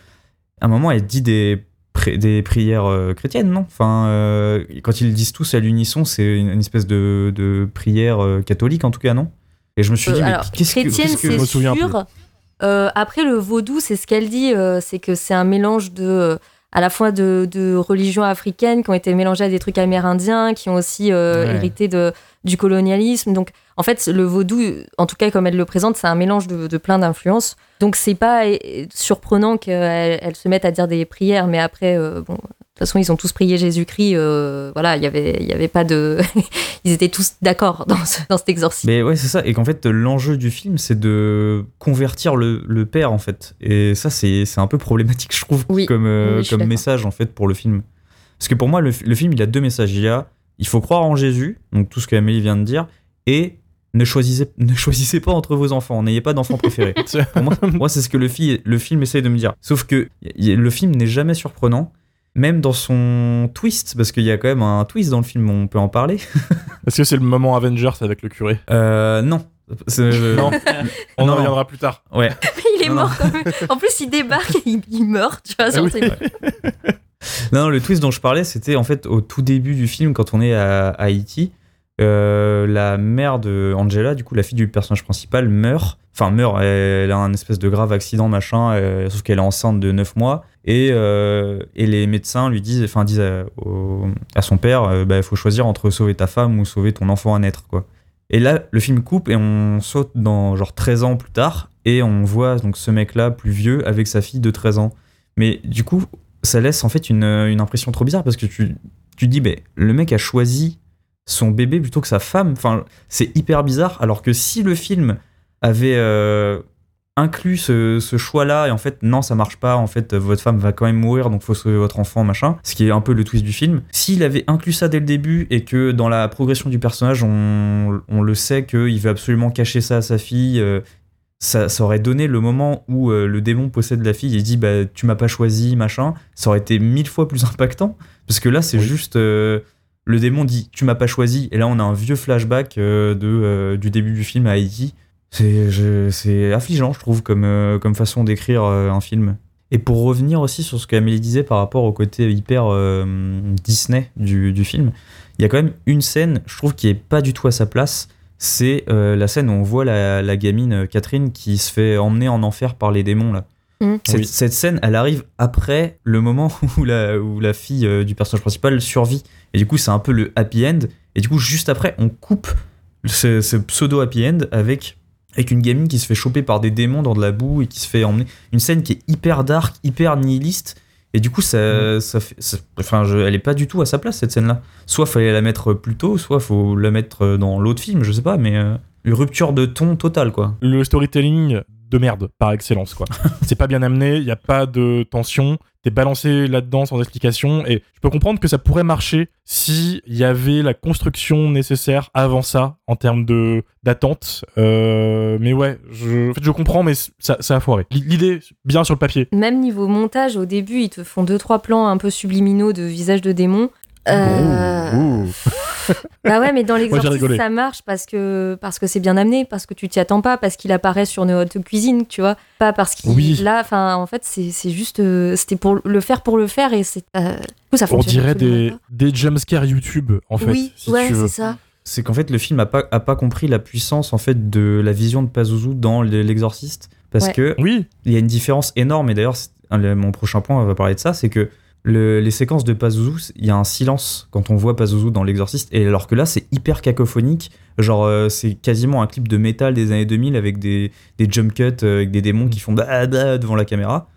un moment, elle dit des pri- des prières euh, chrétiennes, non? Enfin, euh, quand ils le disent tous à l'unisson, c'est une, une espèce de, de prière euh, catholique, en tout cas, non? Et je me suis dit, Euh, mais alors, qu'est-ce que... qu'est-ce que- Je me c'est souviens sûr. Euh, après, le vaudou, c'est ce qu'elle dit, euh, c'est que c'est un mélange de, à la fois de, de religions africaines qui ont été mélangées à des trucs amérindiens, qui ont aussi euh, Ouais. hérité de, du colonialisme. Donc, en fait, le vaudou, en tout cas comme elle le présente, c'est un mélange de, de plein d'influences. Donc, c'est pas euh, surprenant qu'elle elle se mette à dire des prières, mais après, euh, bon, toute façon, ils ont tous prié Jésus-Christ. euh, voilà, il y avait, il y avait pas de. *laughs* ils étaient tous d'accord dans, ce- dans cet exorcisme. Mais ouais, c'est ça. Et qu'en fait, l'enjeu du film, c'est de convertir le, le père, en fait. Et ça, c'est c'est un peu problématique, je trouve, Oui. comme, euh, Oui, je comme message, en fait, pour le film. Parce que pour moi, le, le film, il a deux messages. Il y a, il faut croire en Jésus, donc tout ce qu'Amélie vient de dire, et ne choisissez, *laughs* ne choisissez pas entre vos enfants, n'ayez pas d'enfants préférés. *laughs* pour moi, moi c'est ce que le, fi- le film essaye de me dire. Sauf que le film n'est jamais surprenant. Même dans son twist, parce qu'il y a quand même un twist dans le film, on peut en parler. *laughs* Est-ce que c'est le moment Avengers avec le curé? Euh, non. On Non. en reviendra plus tard. Ouais. il est Non, mort quand même. En plus, il débarque et il, il meurt. Tu vois, genre, Ah oui. Non, le twist dont je parlais, c'était en fait au tout début du film, quand on est à, Haïti. euh, la mère de Angela, du coup la fille du personnage principal, meurt. Enfin, meurt, elle, a un espèce de grave accident, machin, euh, sauf qu'elle est enceinte de 9 mois. Et, euh, et les médecins lui disent, enfin, disent à, son père, euh, bah, il faut choisir entre sauver ta femme ou sauver ton enfant à naître, quoi. Et là, le film coupe et on saute dans genre 13 ans plus tard et on voit donc ce mec-là plus vieux avec sa fille de 13 ans. Mais du coup, ça laisse en fait une, une impression trop bizarre parce que tu, tu dis, le mec a choisi son bébé plutôt que sa femme. C'est hyper bizarre. Alors que si le film avait euh, inclus ce, choix-là et en fait, non, ça marche pas. En fait, votre femme va quand même mourir, donc faut sauver votre enfant, machin. Ce qui est un peu le twist du film. S'il avait inclus ça dès le début et que dans la progression du personnage, on, on le sait qu'il veut absolument cacher ça à sa fille. euh, ça, ça aurait donné le moment où euh, le démon possède la fille et dit bah tu m'as pas choisi machin. Ça aurait été mille fois plus *laughs* impactant. Parce que là c'est juste euh, le démon dit tu m'as pas choisi. Et là on a un vieux flashback euh, de du début du film à Haïti. C'est affligeant je trouve comme comme façon d'écrire un film. Et pour revenir aussi sur ce qu'Amélie disait par rapport au côté hyper Disney du, du film il y a quand même une scène je trouve qui est pas du tout à sa place c'est euh, la scène où on voit la, la gamine euh, Catherine qui se fait emmener en enfer par les démons là. Cette, Oui. cette scène, elle arrive après le moment *laughs* où la, où la fille euh, du personnage principal survit. Et du coup, c'est un peu le happy end. Et du coup, juste après, on coupe ce, ce pseudo happy end avec, avec une gamine qui se fait choper par des démons dans de la boue et qui se fait emmener. Une scène qui est hyper dark, hyper nihiliste. Et du coup, ça, ça fait. ça- enfin, je- elle est pas du tout à sa place, cette scène-là. Soit fallait la mettre plus tôt, soit faut la mettre dans l'autre film, je sais pas, mais. euh, une rupture de ton totale, quoi. Le storytelling de merde, par excellence, quoi. *laughs* c'est pas bien amené, il y a pas de tension, t'es balancé là-dedans sans explication, et je peux comprendre que ça pourrait marcher si il y avait la construction nécessaire avant ça, en termes de d'attente. Euh, mais ouais, je, en fait, je comprends, mais ça, ça a foiré. L'idée, bien sur le papier. Même niveau montage, au début, ils te font deux trois plans un peu subliminaux de visage de démon. Euh, Ouh, ouh. *laughs* Bah ouais, mais dans rigolé. ça marche parce que parce que c'est bien amené, parce que tu t'y attends pas, parce qu'il apparaît sur une haute cuisine, tu vois, pas parce qu'il Oui. là, enfin, en fait, c'est c'est juste, euh, c'était pour le faire pour le faire et c'est, euh, ça On dirait des, des jumpscares YouTube, en fait. oui, si ouais, c'est ça. c'est qu'en fait le film a pas, a pas compris la puissance en fait de la vision de Pazuzu dans le- l'exorciste parce Ouais. que Oui, il y a une différence énorme et d'ailleurs mon prochain point va parler de ça c'est que le- les séquences de Pazuzu il y a un silence quand on voit Pazuzu dans l'exorciste et alors que là c'est hyper cacophonique genre euh, c'est quasiment un clip de métal des années 2000 avec des, des jump cuts euh, avec des démons qui font bah, bah devant la caméra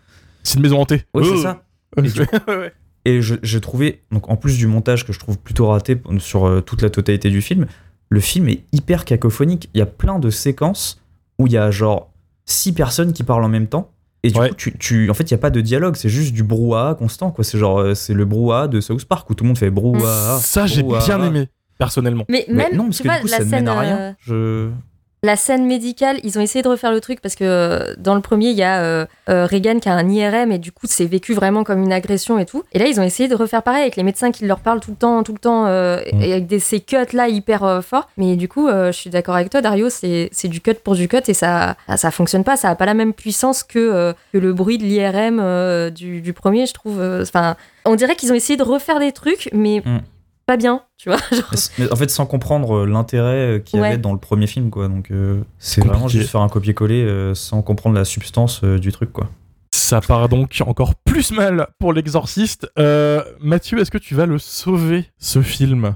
c'est une maison hantée. Oh. c'est ça *laughs* Et du- Ouais. Et je- j'ai trouvé, donc en plus du montage que je trouve plutôt raté sur euh, toute la totalité du film, le film est hyper cacophonique. Il y a plein de séquences où il y a genre six personnes qui parlent en même temps. Et du Ouais. coup, tu, tu- en fait, il n'y a pas de dialogue, c'est juste du brouhaha constant. quoi. C'est genre, euh, c'est le brouhaha de South Park où tout le monde fait brouhaha. Ça, j'ai bien aimé, personnellement. Mais Mais même, non, parce que du coup, la ça ne scène, mène à euh, rien. Je... La scène médicale, ils ont essayé de refaire le truc parce que euh, dans le premier, il y a euh, euh, Reagan qui a un IRM et du coup, c'est vécu vraiment comme une agression et tout. Et là, ils ont essayé de refaire pareil avec les médecins qui leur parlent tout le temps, tout le temps, euh, Mm. et avec des, ces cuts là hyper forts. Mais du coup, je suis d'accord avec toi, Dario, c'est du cut pour du cut et ça, ça, fonctionne pas. Ça a pas la même puissance que, que le bruit de l'IRM du, du premier, je trouve. Enfin, on dirait qu'ils ont essayé de refaire des trucs, mais Mm. Pas bien, tu vois. *laughs* genre. Mais en fait, sans comprendre euh, l'intérêt euh, qu'il y Ouais. avait dans le premier film, quoi. Donc, euh, c'est vraiment juste faire un copier-coller euh, sans comprendre la substance euh, du truc, quoi. Ça part donc encore plus mal pour l'exorciste. Euh, Mathieu, est-ce que tu vas le sauver, ce film?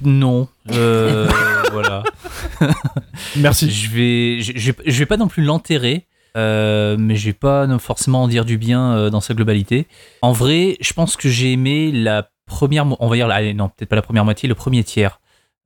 Non. Euh, *laughs* voilà. *laughs* Merci. Je vais, je, je vais- je vais pas non plus l'enterrer, euh, mais je vais pas non- forcément en dire du bien euh, dans sa globalité. En vrai, je pense que j'ai aimé la première, on va dire, allez, non, peut-être pas la première moitié, le premier tiers.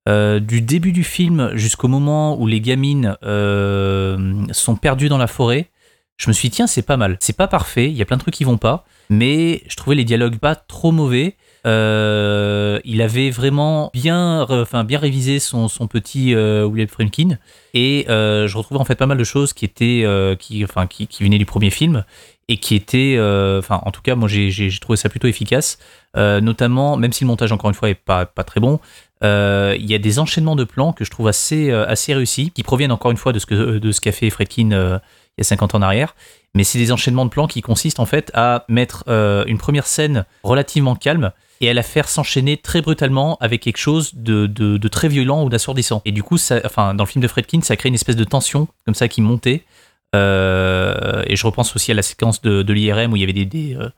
Euh, du début du film jusqu'au moment où les gamines euh, sont perdues dans la forêt, je me suis dit, tiens, c'est pas mal. C'est pas parfait, il y a plein de trucs qui vont pas, mais je trouvais les dialogues pas trop mauvais. Euh, il avait vraiment bien, enfin, bien révisé son, son petit William Friedkin et je retrouvais en fait pas mal de choses qui étaient, qui, enfin, qui, qui venaient du premier film et qui étaient, euh, enfin, en tout cas, moi j'ai trouvé ça plutôt efficace, Euh, notamment, même si le montage encore une fois est pas, très bon, euh, il y a des enchaînements de plans que je trouve assez, assez réussis, qui proviennent encore une fois de ce que de ce qu'a fait Fredkin il y a 50 ans en arrière. Mais c'est des enchaînements de plans qui consistent en fait à mettre une première scène relativement calme et à la faire s'enchaîner très brutalement avec quelque chose de, très violent ou d'assourdissant. Et du coup, dans le film de Fredkin, ça crée une espèce de tension comme ça qui montait. Euh, et je repense aussi à la séquence de, l'IRM où il y avait euh,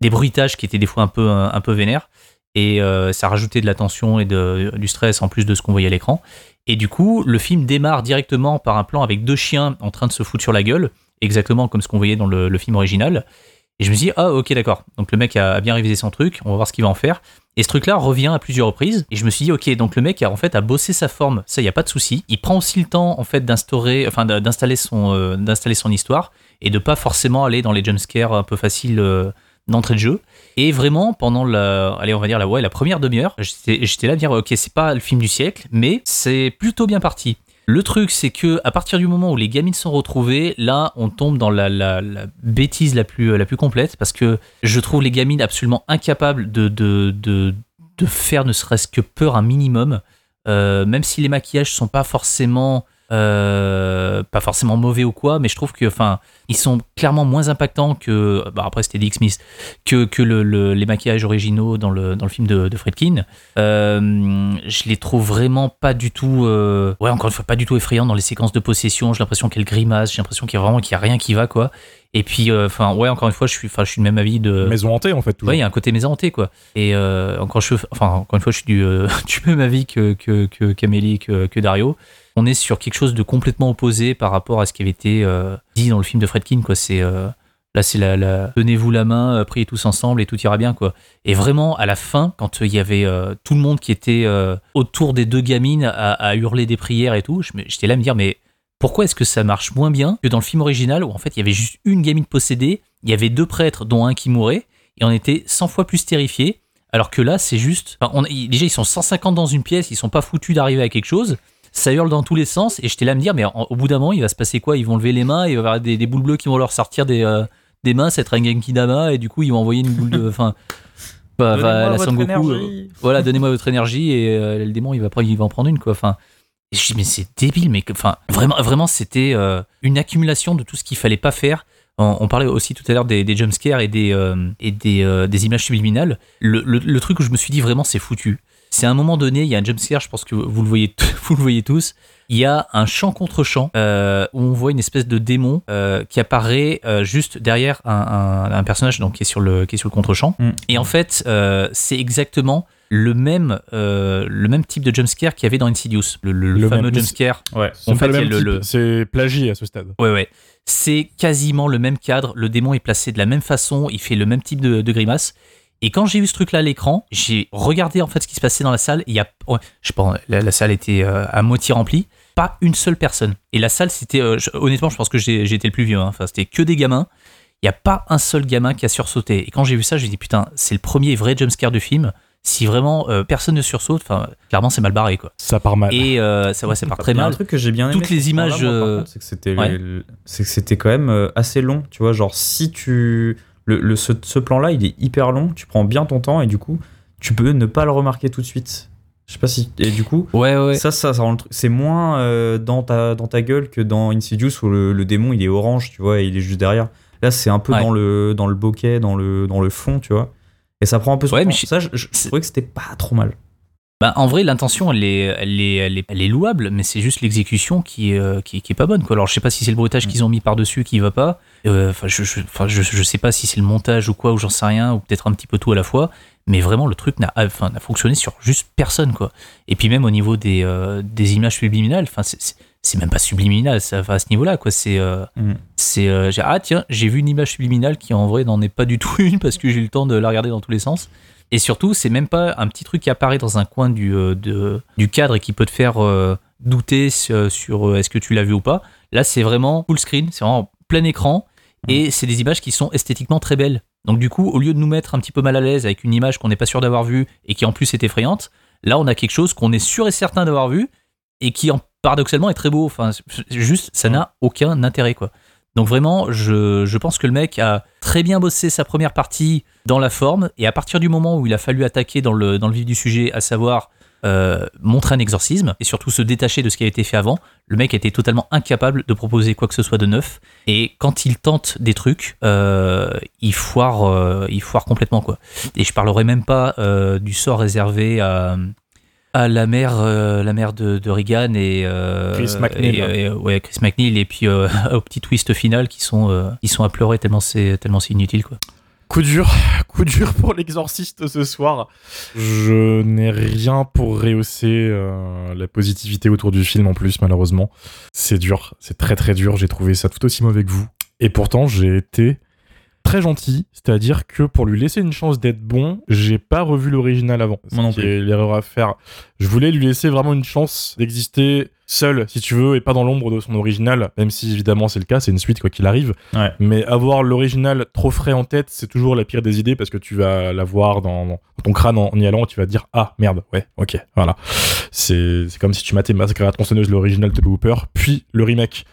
des bruitages qui étaient des fois un peu, un, vénères. Et euh, ça rajoutait de la tension et du stress en plus de ce qu'on voyait à l'écran. Et du coup, le film démarre directement par un plan avec deux chiens en train de se foutre sur la gueule, exactement comme ce qu'on voyait dans le, le film original. Et je me dit, ah ok d'accord, donc le mec a bien révisé son truc, on va voir ce qu'il va en faire. Et ce truc-là revient à plusieurs reprises. Et je me suis dit, ok, donc le mec a en fait a bossé sa forme, ça y a pas de souci. Il prend aussi le temps en fait d'instaurer, euh, d'installer son histoire et de pas forcément aller dans les jumpscares un peu faciles euh, d'entrée de jeu. Et vraiment pendant la, allez on va dire la ouais la première demi-heure, j'étais j'étais là à dire, ok c'est pas le film du siècle, mais c'est plutôt bien parti. Le truc, c'est que à partir du moment où les gamines sont retrouvées, là, on tombe dans la, la- bêtise la plus, la plus complète parce que je trouve les gamines absolument incapables de faire ne serait-ce que peur un minimum. Euh, même si les maquillages sont pas forcément euh, pas forcément mauvais ou quoi, mais je trouve que enfin ils sont clairement moins impactants que bah après c'était Dick Smith que, que le- le- les maquillages originaux dans le, dans le film de, de Fredkin. Euh, je les trouve vraiment pas du tout euh, ouais encore une fois pas du tout effrayants dans les séquences de possession. J'ai l'impression qu'elles grimacent, j'ai l'impression qu'il y a vraiment qu'il y a rien qui va quoi. Et puis enfin ouais encore une fois je suis enfin je suis du même avis de Maison hantée, en fait, toujours. Ouais, il y a un côté maison hantée, quoi. Et encore, je, enfin, encore une fois, je suis du, *laughs* du même avis que, que, que qu'Amélie, que, que Dario. On est sur quelque chose de complètement opposé par rapport à ce qui avait été euh, dit dans le film de Fredkin, quoi. C'est, euh, là, c'est la, la tenez-vous la main, euh, priez tous ensemble et tout ira bien. Et vraiment, à la fin, quand il y avait tout le monde qui était autour des deux gamines à, hurler des prières et tout, j'étais là à me dire, mais pourquoi est-ce que ça marche moins bien que dans le film original où en fait il y avait juste une gamine possédée, il y avait deux prêtres dont un qui mourait et on était 100 fois plus terrifiés. Alors que là, c'est juste. déjà, ils sont 150 dans une pièce, ils sont pas foutus d'arriver à quelque chose. Ça hurle dans tous les sens et j'étais là à me dire, mais en- au bout d'un moment, il va se passer quoi? Ils vont lever les mains, il va y avoir des, des boules bleues qui vont leur sortir des, euh, des mains, ça va être un Genki Dama et du coup, ils vont envoyer une boule de. *laughs* Enfin. bah, va- la Sangoku, euh, voilà, donnez-moi votre énergie et euh, le démon, il va, prendre- il va en prendre une, quoi. Enfin. Et je dis, mais c'est débile, mais enfin, vraiment, vraiment, c'était euh, une accumulation de tout ce qu'il fallait pas faire. On, on parlait aussi tout à l'heure des, des jumpscares et des, euh, et des, euh, des images subliminales. Le, le- le truc où je me suis dit vraiment, c'est foutu. C'est à un moment donné, il y a un jumpscare, je pense que vous le voyez, *laughs* vous le voyez tous. Il y a un champ contre champ euh, où on voit une espèce de démon euh, qui apparaît euh, juste derrière un, un- un personnage donc qui est sur le qui est sur le contre-champ. Mm. Et en fait, c'est exactement le même euh, le même type de jumpscare qu'il y avait dans Insidious, le, le Le fameux jumpscare. Ouais. C'est plagié à ce stade. Ouais, ouais. C'est quasiment le même cadre. Le démon est placé de la même façon. Il fait le même type de, de grimace. Et quand j'ai vu ce truc-là à l'écran, j'ai regardé en fait ce qui se passait dans la salle. Il y a, ouais, je sais pas, la, la salle était euh, à moitié remplie. Pas une seule personne. Et la salle, c'était, euh, je- honnêtement, je pense que été le plus vieux. hein. Enfin, c'était que des gamins. Il n'y a pas un seul gamin qui a sursauté. Et quand j'ai vu ça, j'ai dit putain, c'est le premier vrai jumpscare du film. Si vraiment euh, personne ne sursaute, enfin, clairement, c'est mal barré quoi. Ça part mal. Et euh, ça, ouais, ça part très mal. un truc que j'ai bien aimé. Toutes les images, c'est que c'était ouais. le- c'est que c'était quand même assez long. Tu vois, genre si tu le, le- ce, ce plan-là, il est hyper long. Tu prends bien ton temps et du coup, tu peux ne pas le remarquer tout de suite. Je sais pas si et du coup. Ouais, ouais. Ça, ça, ça rend le truc- C'est moins euh, dans, ta, dans ta gueule que dans Insidious où le, le démon il est orange, tu vois, et il est juste derrière. Là, c'est un peu Ouais. dans, le, dans le bokeh, dans le, dans le fond, tu vois. Et ça prend un peu son Ouais, temps. mais je- Ça, je, je trouvais que c'était pas trop mal. Bah, en vrai, l'intention, elle est, elle, est, elle, est, elle est louable, mais c'est juste l'exécution qui, euh, qui, est- qui est pas bonne. Quoi. Alors, je sais pas si c'est le bruitage qu'ils ont mis par-dessus qui va pas. Euh, Enfin, je, je, je, je sais pas si c'est le montage ou quoi, ou j'en sais rien, ou peut-être un petit peu tout à la fois. Mais vraiment, le truc n'a enfin, n'a fonctionné sur juste personne. quoi. Et puis, même au niveau des, euh, des images subliminales, enfin, c'est- même pas subliminal ça, à ce niveau-là quoi. C'est euh, Mm. c'est ah tiens j'ai vu une image subliminale qui en vrai n'en est pas du tout *laughs* une parce que j'ai eu le temps de la regarder dans tous les sens. Et surtout c'est même pas un petit truc qui apparaît dans un coin du euh, de- du cadre et qui peut te faire euh, douter sur, sur, euh, est-ce que tu l'as vu ou pas. Là c'est vraiment full screen, c'est vraiment plein écran et c'est des images qui sont esthétiquement très belles. Donc du coup, au lieu de nous mettre un petit peu mal à l'aise avec une image qu'on n'est pas sûr d'avoir vue et qui en plus est effrayante, là on a quelque chose qu'on est sûr et certain d'avoir vu et qui en, paradoxalement est très beau. Enfin, juste, ça n'a aucun intérêt quoi. Donc vraiment, je, pense que le mec a très bien bossé sa première partie dans la forme et à partir du moment où il a fallu attaquer dans le, vif du sujet, à savoir euh, montrer un exorcisme et surtout se détacher de ce qui a été fait avant, le mec était totalement incapable de proposer quoi que ce soit de neuf. Et quand il tente des trucs, euh, il foire, euh, il foire complètement quoi. Et je parlerai même pas du sort réservé à, à la mère, euh, la mère de, de Reagan et euh, Chris McNeil. et, et- ouais, Chris McNeil et puis euh, *laughs* au petit twist final qui sont, euh, ils sont à pleurer tellement c'est tellement c'est inutile quoi. Coup dur, *laughs* coup dur pour l'exorciste ce soir. Je n'ai rien pour rehausser euh, la positivité autour du film en plus, malheureusement. C'est dur, c'est très très dur. J'ai trouvé ça tout aussi mauvais que vous. Et pourtant, j'ai été très gentil, c'est-à-dire que pour lui laisser une chance d'être bon, j'ai pas revu l'original avant. Moi non est l'erreur à faire. Je voulais lui laisser vraiment une chance d'exister seul, si tu veux, et pas dans l'ombre de son original, même si évidemment c'est le cas, c'est une suite quoi qu'il arrive. Ouais. Mais avoir l'original trop frais en tête, c'est toujours la pire des idées parce que tu vas l'avoir dans, dans ton crâne en, en y allant tu vas te dire Ah merde, ouais, ok, voilà. C'est comme si tu matais Massacre à la tronçonneuse, l'original de Hooper, puis le remake.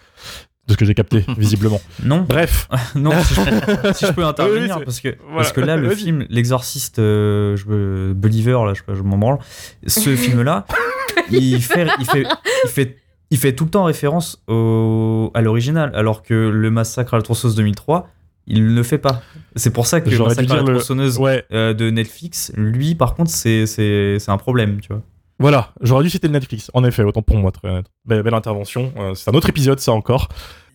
De ce que j'ai capté, *laughs* visiblement. Non, Bref, *laughs* non, si je, *laughs* si je peux intervenir, Oui, parce que, voilà. parce que là, le film, L'Exorciste, euh, je Believer, là, je, je m'en branle, ce film-là, il fait, il, fait, il, fait, il fait tout le temps référence au, à l'original, alors que le Massacre à la tronçonneuse 2003, il ne le fait pas. C'est pour ça que le Massacre à la dire le- ouais, euh, de Netflix, lui, par contre, c'est c'est- c'est un problème, tu vois. Voilà, j'aurais dû citer le Netflix. En effet, autant pour moi, très honnête. Belle, belle intervention. Euh, c'est un autre épisode, ça encore.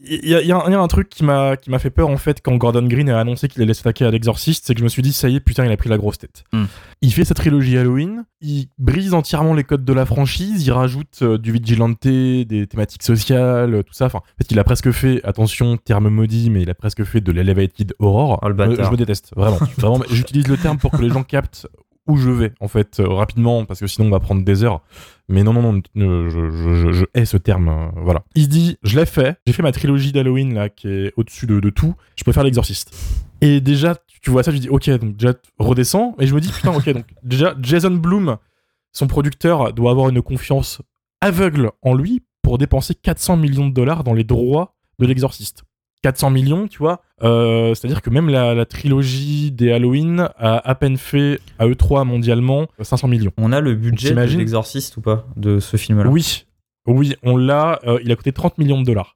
Il y, a- y un- il y a un truc qui m'a qui m'a fait peur en fait quand Gordon Green a annoncé qu'il allait s'attaquer à l'exorciste, c'est que je me suis dit ça y est, putain, il a pris la grosse tête. Hmm. Il fait sa trilogie Halloween, il brise entièrement les codes de la franchise, il rajoute euh, du vigilante, des thématiques sociales, tout ça. Enfin, en fait, il a presque fait, attention, terme maudit, mais il a presque fait de l'elevated horror. Oh, le Euh, je me déteste, vraiment. *laughs* vraiment J'utilise le terme pour que les gens captent où je vais, en fait, euh, rapidement, parce que sinon on va prendre des heures. Mais non, non, non, je, je, je, je hais ce terme. euh, voilà. Il se dit, je l'ai fait, j'ai fait ma trilogie d'Halloween, là, qui est au-dessus de, de tout, je peux faire l'exorciste. Et déjà, tu tu vois ça, tu dis, ok, donc déjà, redescends. Et je me dis, putain, ok, donc *laughs* déjà, Jason Bloom, son producteur, doit avoir une confiance aveugle en lui pour dépenser 400 millions de dollars dans les droits de l'exorciste. 400 millions, tu vois. Euh, C'est-à-dire que même la, la trilogie des Halloween a à peine fait à E3 mondialement 500 millions. On a le budget de l'exorciste ou pas de ce film-là? Oui, oui, on l'a. euh, il a coûté 30 millions de dollars.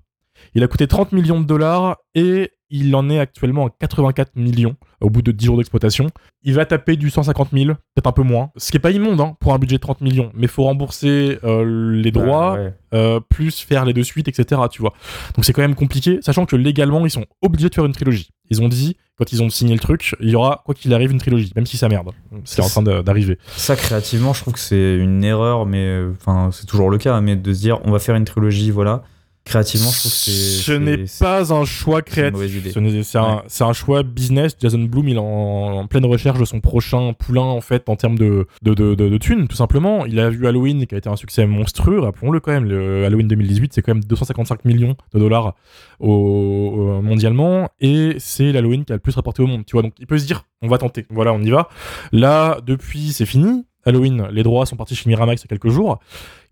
Il a coûté 30 millions de dollars et il en est actuellement à 84 millions au bout de 10 jours d'exploitation. Il va taper du 150 000, peut-être un peu moins. Ce qui est pas immonde hein, pour un budget de 30 millions, mais faut rembourser euh, les droits, ouais. euh, plus faire les deux suites, etc. Tu vois. Donc c'est quand même compliqué, sachant que légalement ils sont obligés de faire une trilogie. Ils ont dit quand ils ont signé le truc, il y aura quoi qu'il arrive une trilogie, même si ça merde. C'est en train d'arriver. Ça, créativement, je trouve que c'est une erreur, mais euh, enfin, c'est toujours le cas, mais de se dire on va faire une trilogie, voilà. Créativement, je trouve que c'est. Ce n'est pas un choix créatif. C'est un, Ouais. un choix business. Jason Bloom, il est en, en pleine recherche de son prochain poulain, en fait, en termes de, de, de, de, de thunes, tout simplement. Il a vu Halloween, qui a été un succès monstrueux, rappelons-le quand même. Le Halloween 2018, c'est quand même 255 millions de dollars au, au- mondialement. Et c'est l'Halloween qui a le plus rapporté au monde, tu vois. Donc il peut se dire, on va tenter. Voilà, on y va. Là, depuis, c'est fini. Halloween, les droits sont partis chez Miramax il y a quelques jours.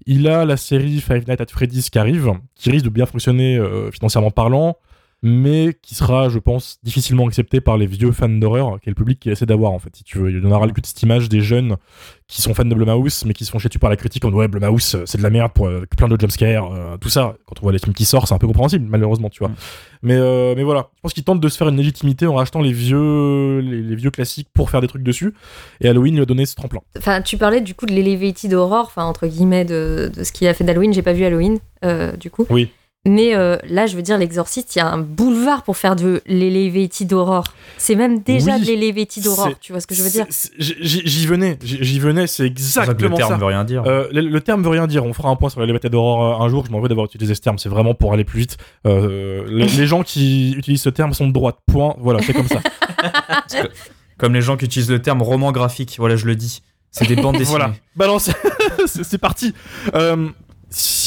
Il a la série Five Nights at Freddy's qui arrive, qui risque de bien fonctionner euh, financièrement parlant, mais qui sera, je pense, difficilement accepté par les vieux fans d'horreur, qui est le public qui essaie d'avoir en fait. Si tu veux, il y en aura le coup de cette image des jeunes qui sont fans de Blumhouse, mais qui se font chier dessus par la critique en disant ouais Blumhouse euh, c'est de la merde pour euh, plein de jumpscares, euh, tout ça. Quand on voit les films qui sortent, c'est un peu compréhensible malheureusement, tu vois. Mm. Mais euh, mais voilà, je pense qu'ils tentent de se faire une légitimité en rachetant les vieux les, les vieux classiques pour faire des trucs dessus. Et Halloween lui a donné ce tremplin. Enfin, tu parlais du coup de l'elevated horror, enfin entre guillemets de, de ce qu'il a fait d'Halloween. J'ai pas vu Halloween, euh, du coup. Oui. Mais euh, là, je veux dire, l'exorciste, il y a un boulevard pour faire de l'elevated horror. C'est même déjà Oui, de horror, c'est- tu vois ce que je veux dire? J'y venais, j'y venais, c'est pour ça exactement le terme ça. veut rien dire. Euh, le, le terme veut rien dire. On fera un point sur les batailles d'horreur euh, un jour. Je m'en veux d'avoir utilisé ce terme. C'est vraiment pour aller plus vite. Euh, les, les gens qui utilisent ce terme sont de droite. Point. Voilà, c'est comme ça. *laughs* Comme les gens qui utilisent le terme roman graphique, voilà, je le dis. C'est des bandes *laughs* dessinées. voilà. Balance. *laughs* c'est c'est parti. Euh,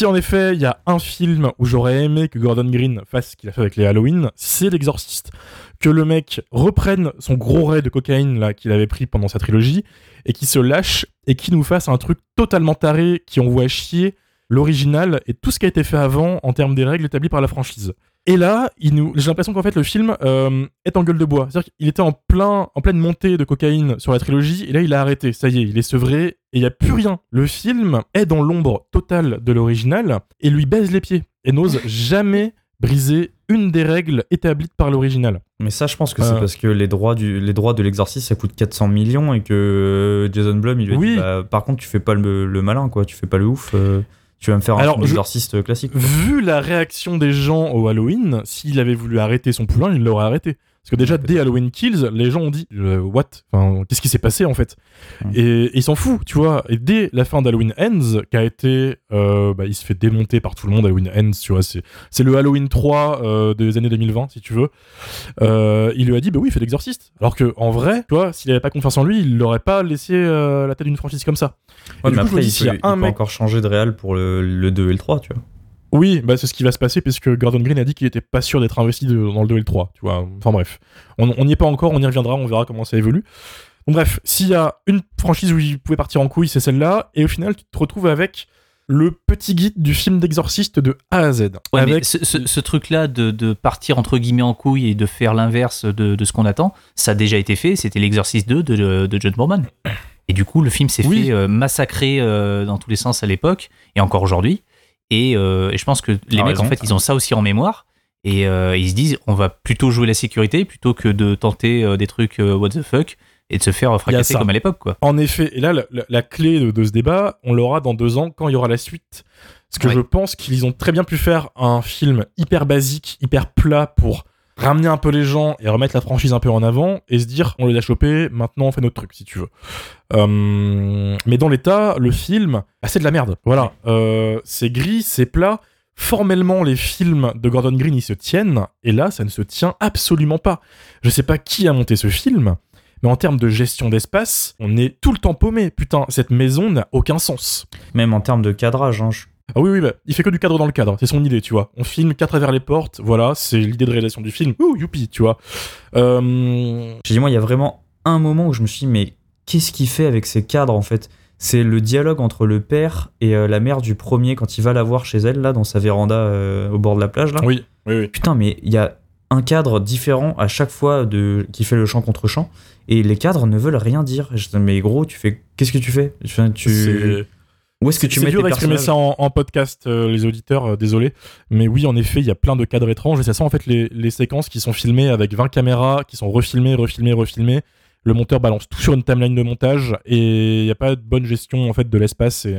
en effet il y a un film où j'aurais aimé que Gordon Green fasse ce qu'il a fait avec les Halloween, c'est L'Exorciste. Que le mec reprenne son gros ray de cocaïne là qu'il avait pris pendant sa trilogie et qui se lâche et qui nous fasse un truc totalement taré qui envoie chier l'original et tout ce qui a été fait avant en termes des règles établies par la franchise. Et là, il nous, j'ai l'impression qu'en fait le film euh, est en gueule de bois. C'est-à-dire qu'il était en plein, en pleine montée de cocaïne sur la trilogie, et là il a arrêté. Ça y est, il est sevré, et il y a plus rien. Le film est dans l'ombre totale de l'original et lui baise les pieds et n'ose *laughs* jamais briser une des règles établies par l'original. Mais ça, je pense que c'est Euh. parce que les droits, du, les droits de l'exorciste, ça coûte 400 millions et que euh, Jason Blum, il lui a Oui. dit, bah, par contre, tu fais pas le, le malin, quoi. Tu fais pas le ouf. euh, tu vas me faire un Alors, d'exorciste classique. quoi. Vu la réaction des gens au Halloween, s'il avait voulu arrêter son poulain, il l'aurait arrêté. Parce que déjà, dès Halloween Kills, les gens ont dit euh, What? Enfin, Qu'est-ce qui s'est passé en fait? Et et il s'en fout, tu vois. Et dès la fin d'Halloween Ends, qui a été. euh, bah, il se fait démonter par tout le monde, Halloween Ends, tu vois. C'est le Halloween 3 euh, des années 2020, si tu veux. Il lui a dit Bah oui, il fait l'exorciste. Alors que en vrai, tu vois, s'il avait pas confiance en lui, il l'aurait pas laissé la tête d'une franchise comme ça. Ouais, du mais coup, après, dis, il, s'il y peut, a un il peut mec encore changer de réal pour le, le 2 et le 3, tu vois. Oui, bah c'est ce qui va se passer puisque Gordon Green a dit qu'il était pas sûr d'être investi de- dans le 2 et le 3, tu vois. Enfin bref, on n'y est pas encore, on y reviendra, on verra comment ça évolue. Donc bref, s'il y a une franchise où il pouvait partir en couille, c'est celle-là, et au final, tu te retrouves avec le petit guide du film d'exorciste de A à Z. Ouais, mais avec... ce, ce- ce truc-là de, de partir entre guillemets en couille et de faire l'inverse de, de ce qu'on attend, ça a déjà été fait. C'était l'exercice 2 de, de John Boorman. Et du coup, le film s'est Oui. fait euh, massacrer euh, dans tous les sens à l'époque et encore aujourd'hui. Et, euh, et je pense que les mecs, raison. en fait, ils ont ça aussi en mémoire. Et euh, ils se disent, on va plutôt jouer la sécurité plutôt que de tenter des trucs what the fuck et de se faire fracasser comme à l'époque, quoi. En effet, et là, la, la- la clé de, de ce débat, on l'aura dans deux ans quand il y aura la suite. Parce que Ouais. je pense qu'ils ont très bien pu faire un film hyper basique, hyper plat pour ramener un peu les gens et remettre la franchise un peu en avant et se dire on les a chopés, maintenant on fait notre truc si tu veux. Euh, mais dans l'état, le film, bah, c'est de la merde. Voilà, Euh, c'est gris, c'est plat. Formellement, les films de Gordon Green, ils se tiennent, et là, ça ne se tient absolument pas. Je sais pas qui a monté ce film, mais en termes de gestion d'espace, on est tout le temps paumé. Putain, cette maison n'a aucun sens. Même en termes de cadrage, hein, je- Ah oui, oui, bah, il fait que du cadre dans le cadre. C'est son idée, tu vois. On filme qu'à travers les portes. Voilà, c'est l'idée de réalisation du film. Ouh, youpi, tu vois. Euh, J'ai dit, moi, il y a vraiment un moment où je me suis dit, mais qu'est-ce qu'il fait avec ces cadres, en fait? C'est le dialogue entre le père et euh, la mère du premier quand il va la voir chez elle, là, dans sa véranda euh, au bord de la plage, là. Oui, oui, oui. Putain, mais il y a un cadre différent à chaque fois de qui fait le chant contre chant et les cadres ne veulent rien dire. Je dis, mais gros, tu fais qu'est-ce que tu fais? Tu où est-ce que tu C'est mets dur d'exprimer ça en, en podcast, euh, les auditeurs, euh, désolé. Mais oui, en effet, il y a plein de cadres étranges et ça sent en fait les, les séquences qui sont filmées avec 20 caméras, qui sont refilmées, refilmées, refilmées. Le monteur balance tout sur une timeline de montage et il n'y a pas de bonne gestion en fait de l'espace et,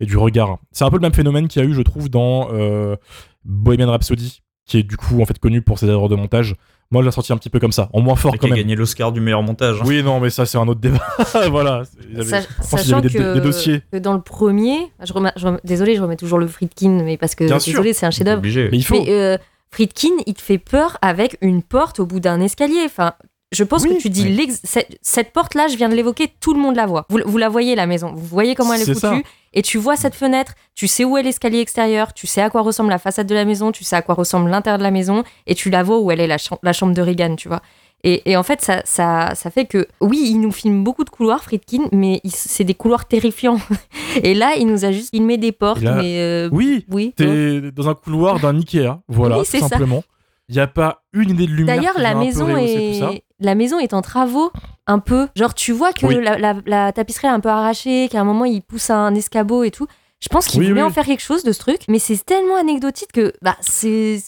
et du regard. C'est un peu le même phénomène qu'il y a eu, je trouve, dans euh, Bohemian Rhapsody, qui est du coup en fait connu pour ses erreurs de montage. Moi, je l'ai sorti un petit peu comme ça, en moins fort Et quand qui a même. gagné l'Oscar du meilleur montage. hein. Oui, non, mais ça c'est un autre débat. *laughs* voilà. Ils avaient- Sa- je pense qu'il y Sachant avait des, que, des dossiers. que dans le premier, je remets, je remets- désolé, je remets toujours le Friedkin, mais parce que Bien sûr. désolé, c'est un chef-d'œuvre. Obligé. Mais il faut. Mais euh, Friedkin, il te fait peur avec une porte au bout d'un escalier. Enfin, je pense Oui. que tu dis Oui. cette, cette porte-là, je viens de l'évoquer, tout le monde la voit. Vous, vous la voyez la maison, vous voyez comment elle est, C'est ça. Et tu vois cette fenêtre, tu sais où est l'escalier extérieur, tu sais à quoi ressemble la façade de la maison, tu sais à quoi ressemble l'intérieur de la maison, et tu la vois où elle est la, cham- la chambre de Reagan, tu vois. Et, et en fait, ça, ça, ça fait que, oui, il nous filme beaucoup de couloirs, Friedkin, mais c'est des couloirs terrifiants. *laughs* Et là, il nous a juste filmé des portes, là- mais euh, Oui, oui. T'es dans un couloir d'un Ikea, voilà, Oui, tout simplement. Il n'y a pas une idée de lumière. D'ailleurs, maison est la maison est en travaux un peu. Genre, tu vois que Oui. la, la- la tapisserie est un peu arrachée, qu'à un moment il pousse un escabeau et tout. Je pense qu'il Oui, voulait oui. en faire quelque chose de ce truc, mais c'est tellement anecdotique que bah c'est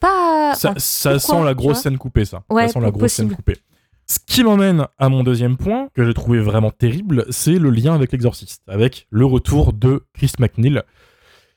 pas. Ça, enfin, ça sent la grosse scène coupée, ça. Ouais, ça sent la grosse scène coupée. Ce qui m'emmène à mon deuxième point, que j'ai trouvé vraiment terrible, c'est le lien avec l'exorciste, avec le retour de Chris McNeil,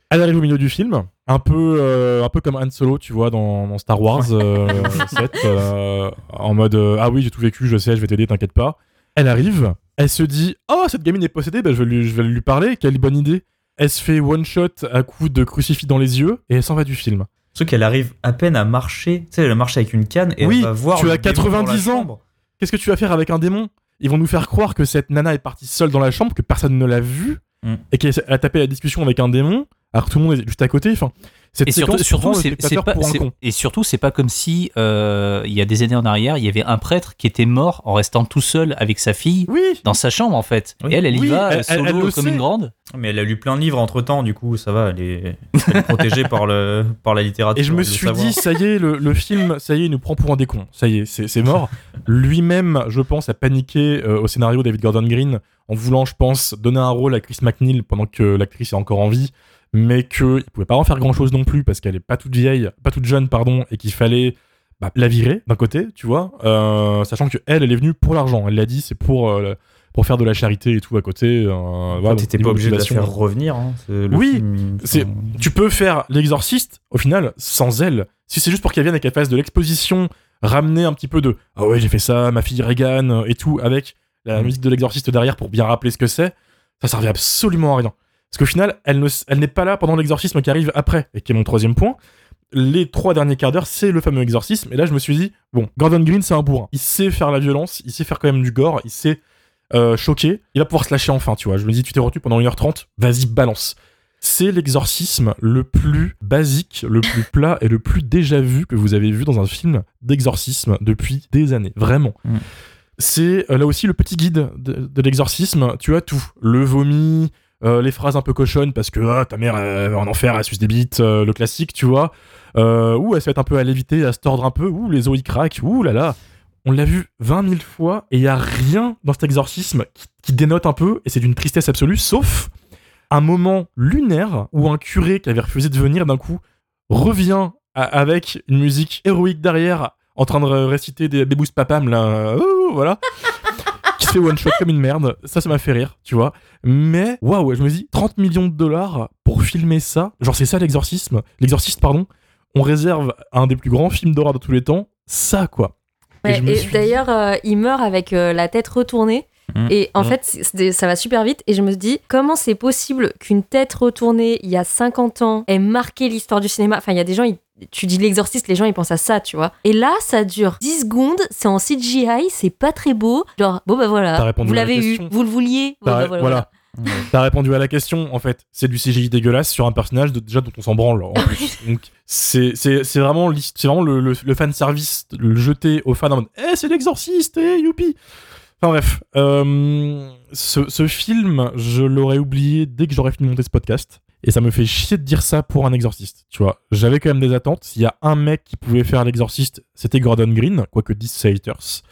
Elle arrive au milieu du film, un peu, euh, un peu comme Han Solo, tu vois, dans, dans Star Wars euh, *laughs* 7, euh, en mode euh, ah oui j'ai tout vécu, je sais, je vais t'aider, t'inquiète pas. Elle arrive, elle se dit oh cette gamine est possédée, bah, je, vais lui, je vais lui parler, quelle bonne idée. Elle se fait one shot à coup de crucifix dans les yeux et elle s'en va du film. Sauf qu'elle arrive à peine à marcher. Tu sais, elle marche avec une canne et Oui, elle va voir. tu as démon dans la 90 ans. Qu'est-ce que tu vas faire avec un démon? Ils vont nous faire croire que cette nana est partie seule dans la chambre, que personne ne l'a vue, Mm. et qu'elle a tapé la discussion avec un démon, alors que tout le monde est juste à côté. Enfin, cette Et surtout, séquence c'est pas, pour un c'est- con. et surtout, c'est pas comme si euh, il y a des années en arrière, il y avait un prêtre qui était mort en restant tout seul avec sa fille Oui, dans sa chambre en fait. Oui. Et elle, elle y Oui, va elle- euh, elle- solo elle comme une grande. Mais elle a lu plein de livres entre temps, du coup, ça va, elle est, elle est protégée par, le, par la littérature. Et je me suis savoir. dit, ça y est, le, le film, ça y est, il nous prend pour un décon. Ça y est, c'est c'est mort. Lui-même, je pense, a paniqué euh, au scénario David Gordon Green en voulant, je pense, donner un rôle à Chris McNeil pendant que l'actrice est encore en vie, mais qu'il pouvait pas en faire grand-chose non plus parce qu'elle est pas toute vieille, pas toute jeune, pardon, et qu'il fallait bah, la virer d'un côté, tu vois, euh, sachant que elle, elle est venue pour l'argent. Elle l'a dit, c'est pour euh, pour faire de la charité et tout à côté. Euh, voilà, Toi, donc, t'étais pas obligé de la faire revenir. Hein. le Oui, c'est- tu peux faire l'exorciste au final sans elle. Si c'est juste pour qu'elle vienne et qu'elle fasse de l'exposition, ramener un petit peu de ah ouais j'ai fait ça, ma fille Reagan euh, et tout avec la Mm. musique de l'exorciste derrière pour bien rappeler ce que c'est, ça servait absolument à rien. Parce qu'au final, elle ne- elle n'est pas là pendant l'exorcisme qui arrive après et qui est mon troisième point. Les trois derniers quarts d'heure, c'est le fameux exorcisme. Et là, je me suis dit, bon, Gordon Green, c'est un bourrin. Il sait faire la violence, il sait faire quand même du gore, il sait euh, choquer. Il va pouvoir se lâcher enfin, tu vois. Je me dis, tu t'es retenu pendant 1h30, vas-y, balance. C'est l'exorcisme le plus basique, le plus *laughs* plat et le plus déjà vu que vous avez vu dans un film d'exorcisme depuis des années. Vraiment. Mm. C'est euh, là aussi le petit guide de, de l'exorcisme. Tu as tout. Le vomi, euh, les phrases un peu cochonnes parce que ah, ta mère euh, en enfer, elle suce des bites, euh, le classique, tu vois. Euh, ou elle se met un peu à léviter, à se tordre un peu, ou les os ils craquent, ouh là là. On l'a vu 20 000 fois et il y a rien dans cet exorcisme qui, dénote un peu et c'est d'une tristesse absolue, sauf un moment lunaire où un curé qui avait refusé de venir d'un coup revient avec une musique héroïque derrière en train de réciter des bébous papam là, voilà, fait one shot comme une merde. Ça, ça m'a fait rire, tu vois. Mais waouh, je me dis 30 millions de dollars pour filmer ça, genre c'est ça l'exorcisme, l'exorciste pardon. On réserve un des plus grands films d'horreur de tous les temps, ça quoi. Et Ouais, d'ailleurs, euh, il meurt avec euh, la tête retournée. Mhm. Et en Mhm. fait, ça va super vite. Et je me dis, comment c'est possible qu'une tête retournée il y a 50 ans ait marqué l'histoire du cinéma? Enfin, il y a des gens, ils- tu dis l'exorciste, les gens ils pensent à ça, tu vois. Et là, ça dure 10 secondes, c'est en CGI, c'est pas très beau. Genre, bon bah voilà, répondu vous à la l'avez eu, vous le vouliez. Bah, voilà, voilà. T'as répondu à la question, en fait. C'est du CGI dégueulasse sur un personnage de- déjà dont on s'en branle. En *laughs* plus. Donc, vraiment, c'est vraiment le, le, le fan service, le jeter aux fans en mode Eh, c'est l'exorciste, eh, youpi Enfin bref, euh, ce, film, je l'aurais oublié dès que j'aurais fini de monter ce podcast. Et ça me fait chier de dire ça pour un exorciste, tu vois. J'avais quand même des attentes. S'il y a un mec qui pouvait faire l'exorciste, c'était Gordon Green, quoique 10 c'est haters.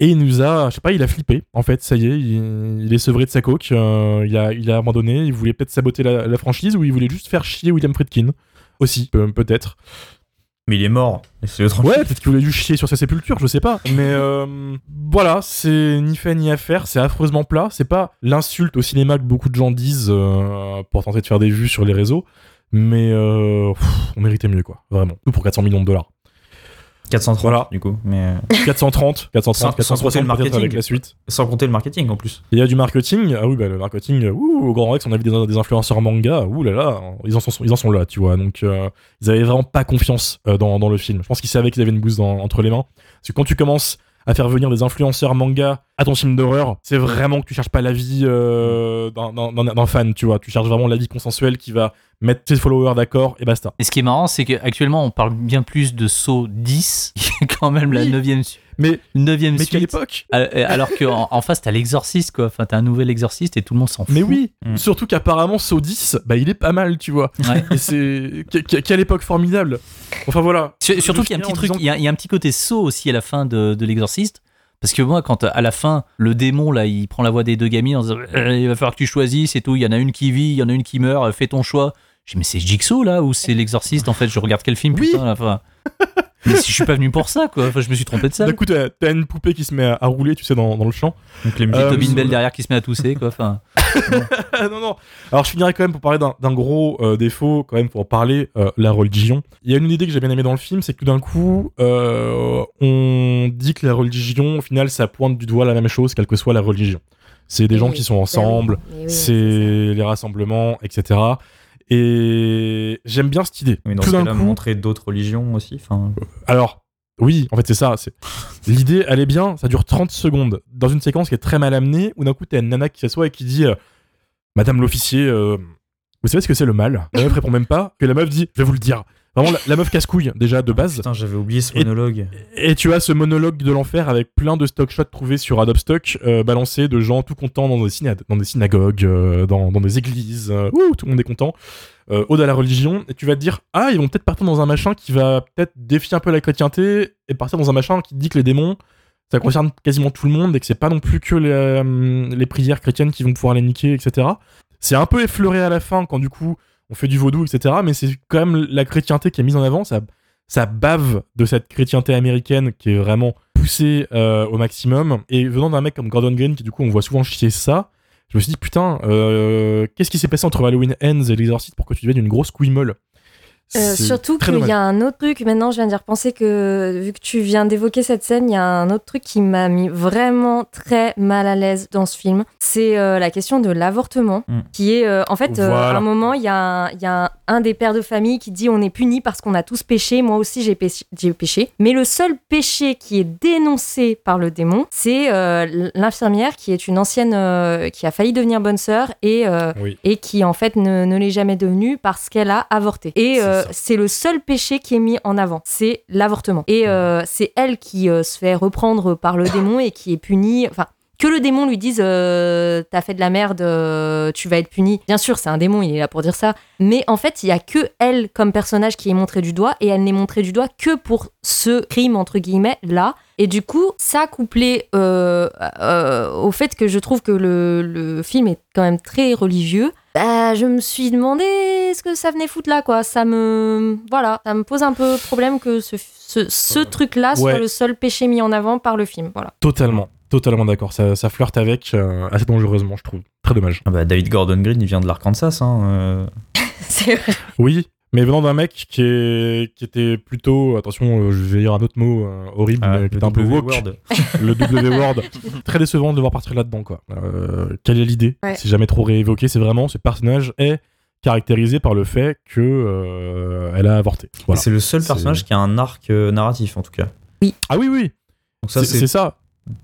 Et il nous a, je sais pas, il a flippé. En fait, ça y est, il, est sevré de sa coque. euh, il, a, il a abandonné. Il voulait peut-être saboter la, la franchise ou il voulait juste faire chier William Friedkin. Aussi, peu- peut-être. Mais il est mort. Laissez-le tranquille. Ouais, peut-être qu'il voulait juste chier sur sa sépulture, je sais pas. Mais euh, voilà, c'est ni fait ni à faire. C'est affreusement plat. C'est pas l'insulte au cinéma que beaucoup de gens disent euh, pour tenter de faire des vues sur les réseaux. Mais euh, on méritait mieux, quoi. Vraiment. Tout pour 400 millions de dollars. 430 Voilà. du coup. Mais 430, 430, Sans- sans compter 460 le peut-être marketing. avec la suite. sans compter le marketing en plus. Il y a du marketing. Ah oui, bah le marketing, euh, ouh, au Grand Rex, on a vu des, des influenceurs manga. Ouh là là, ils en sont, ils en sont là, tu vois. Donc, euh, ils avaient vraiment pas confiance euh, dans, dans le film. Je pense qu'ils savaient qu'ils avaient une bouse dans- entre les mains. Parce que quand tu commences à faire venir des influenceurs manga à ton film d'horreur, c'est vraiment que tu cherches pas l'avis euh, d'un- d'un fan, tu vois. Tu cherches vraiment l'avis consensuel qui va mettre ses followers d'accord et basta. Et ce qui est marrant, c'est qu'actuellement, on parle bien plus de Saw 10, qui est quand même la Oui. 9 Mais, neuvième mais quelle suite. époque Euh, Alors qu'en en face, t'as l'exorciste, quoi. Enfin, t'as un nouvel exorciste et tout le monde s'en fout. Mais oui, Mm. surtout qu'apparemment Saw 10, bah il est pas mal, tu vois. Ouais. Et c'est que- que- quelle époque formidable. Enfin voilà. Sur- Surtout qu'il y a un petit truc, il y, a, il y a un petit côté saut aussi à la fin de, de l'exorciste. Parce que moi, quand à la fin, le démon, là, il prend la voix des deux gamines en disant Euh, Il va falloir que tu choisisses et tout. Il y en a une qui vit, il y en a une qui meurt, euh, fais ton choix. Je dis Mais c'est Jigsaw, là, ou c'est l'exorciste En fait, je regarde quel film Oui. putain, là, enfin, Mais si je suis pas venu pour ça, quoi. Enfin, je me suis trompé de ça. D'un coup, t'as une poupée qui se met à, à rouler, tu sais, dans, dans le champ. Donc les Euh, musiques Tobin Bell derrière qui se met à tousser, quoi. Enfin, *laughs* non, non. Alors, je finirai quand même pour parler d'un gros euh, défaut, quand même, pour en parler, euh, la religion. Il y a une idée que j'ai bien aimée dans le film, c'est que tout d'un coup, euh, on dit que la religion, au final, ça pointe du doigt la même chose, quelle que soit la religion. C'est des gens Oui, qui sont oui. ensemble, oui, c'est les rassemblements, etc. Et j'aime bien cette idée. Oui, dans tout ce d'un coup, montrer d'autres religions aussi. Alors, oui, en fait, c'est ça. c'est *laughs* L'idée, elle est bien, ça dure 30 secondes. Dans une séquence qui est très mal amenée, où d'un coup, t'as une nana qui s'assoit et qui dit euh, Madame l'officier, euh, vous savez ce que c'est le mal? La meuf répond même pas, que la meuf dit Je vais vous le dire. Vraiment, la, la meuf casse-couille, déjà, de base. putain, j'avais oublié ce monologue. Et tu as ce monologue de l'enfer avec plein de stock shots trouvés sur Adobe Stock, euh, balancés de gens tout contents dans des, dans des synagogues, euh, dans, dans des églises. euh, ouh, tout le monde est content. Euh, Ode à la religion. Et tu vas te dire, ah, ils vont peut-être partir dans un machin qui va peut-être défier un peu la chrétienté et partir dans un machin qui dit que les démons, ça concerne quasiment tout le monde et que c'est pas non plus que les, les prières chrétiennes qui vont pouvoir les niquer, etc. C'est un peu effleuré à la fin quand du coup on fait du vaudou, etc. Mais c'est quand même la chrétienté qui est mise en avant. Ça, bave de cette chrétienté américaine qui est vraiment poussée euh, au maximum. Et venant d'un mec comme Gordon Green, qui du coup on voit souvent chier ça, je me suis dit putain, euh, qu'est-ce qui s'est passé entre Halloween Ends et l'exorciste pour que tu deviennes une grosse couille molle? Euh, surtout qu'il y a un autre truc, maintenant je viens d'y repenser que vu que tu viens d'évoquer cette scène, il y a un autre truc qui m'a mis vraiment très mal à l'aise dans ce film. C'est euh, la question de l'avortement, Mm. qui est euh, en fait, Voilà. à un moment, il y a, un, il y a un, un des pères de famille qui dit on est puni parce qu'on a tous péché, moi aussi j'ai péché. Mais le seul péché qui est dénoncé par le démon, c'est l'infirmière qui est une ancienne, qui a failli devenir bonne sœur et Oui. et qui en fait ne, ne l'est jamais devenue parce qu'elle a avorté. Et euh, c'est le seul péché qui est mis en avant, c'est l'avortement. Et euh, c'est elle qui euh, se fait reprendre par le démon et qui est punie. Enfin. Que le démon lui dise euh, t'as fait de la merde, euh, tu vas être puni. Bien sûr, c'est un démon, il est là pour dire ça. Mais en fait, il y a que elle comme personnage qui est montrée du doigt et elle n'est montrée du doigt que pour ce crime entre guillemets là. Et du coup, ça couplé euh, au fait que je trouve que le, le film est quand même très religieux, bah, je me suis demandé ce que ça venait foutre là, quoi. Ça me, voilà, ça me pose un peu problème que ce, ce, ce truc-là soit le seul péché mis en avant par le film, voilà. Totalement, totalement d'accord. Ça, ça flirte avec euh, assez dangereusement, je trouve. Très dommage. Ah bah, David Gordon Green, il vient de l'Arkansas. Hein, euh. *laughs* C'est vrai. Oui, mais venant d'un mec qui, est, qui était plutôt, attention, euh, je vais dire un autre mot euh, horrible, Ah, mais qui le était un peu W woke, word. *laughs* le W-word. *laughs* Très décevant de devoir partir là-dedans, quoi. Euh, quelle est l'idée Ouais. C'est jamais trop réévoqué, c'est vraiment, ce personnage est caractérisé par le fait que euh, elle a avorté. Voilà. C'est le seul personnage qui a un arc euh, narratif, en tout cas. Ah oui, oui, Donc ça, c'est ça.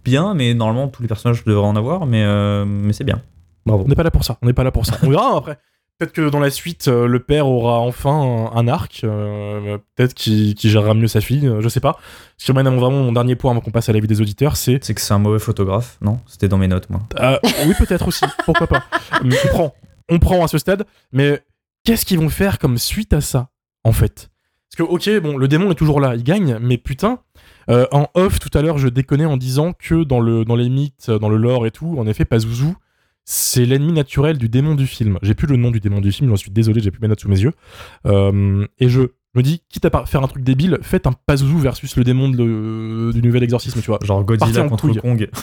bien, mais normalement, tous les personnages devraient en avoir, mais, euh, mais c'est bien. Bravo. On n'est pas là pour ça. On n'est pas là pour ça. On verra après. Peut-être que dans la suite, euh, le père aura enfin un, arc. euh, Peut-être qu'il gérera mieux sa fille. euh, je sais pas. Ce qui mon- vraiment mon dernier point avant qu'on passe à l'avis des auditeurs, c'est C'est que c'est un mauvais photographe, non? C'était dans mes notes, moi. Euh, oui, peut-être aussi. *laughs* Pourquoi pas? Mais On prend. On prend à ce stade. Mais qu'est-ce qu'ils vont faire comme suite à ça, en fait? Parce que, ok, bon, le démon est toujours là, il gagne, mais putain, euh, en off, tout à l'heure, je déconnais en disant que dans, le, dans les mythes, dans le lore et tout, en effet, Pazuzu, c'est l'ennemi naturel du démon du film. J'ai plus le nom du démon du film, j'en suis désolé, j'ai plus mes notes sous mes yeux. Euh, et je me dis, quitte à faire un truc débile, faites un Pazuzu versus le démon de le- du nouvel exorcisme, tu vois. Genre Godzilla contre couille. Kong. *laughs*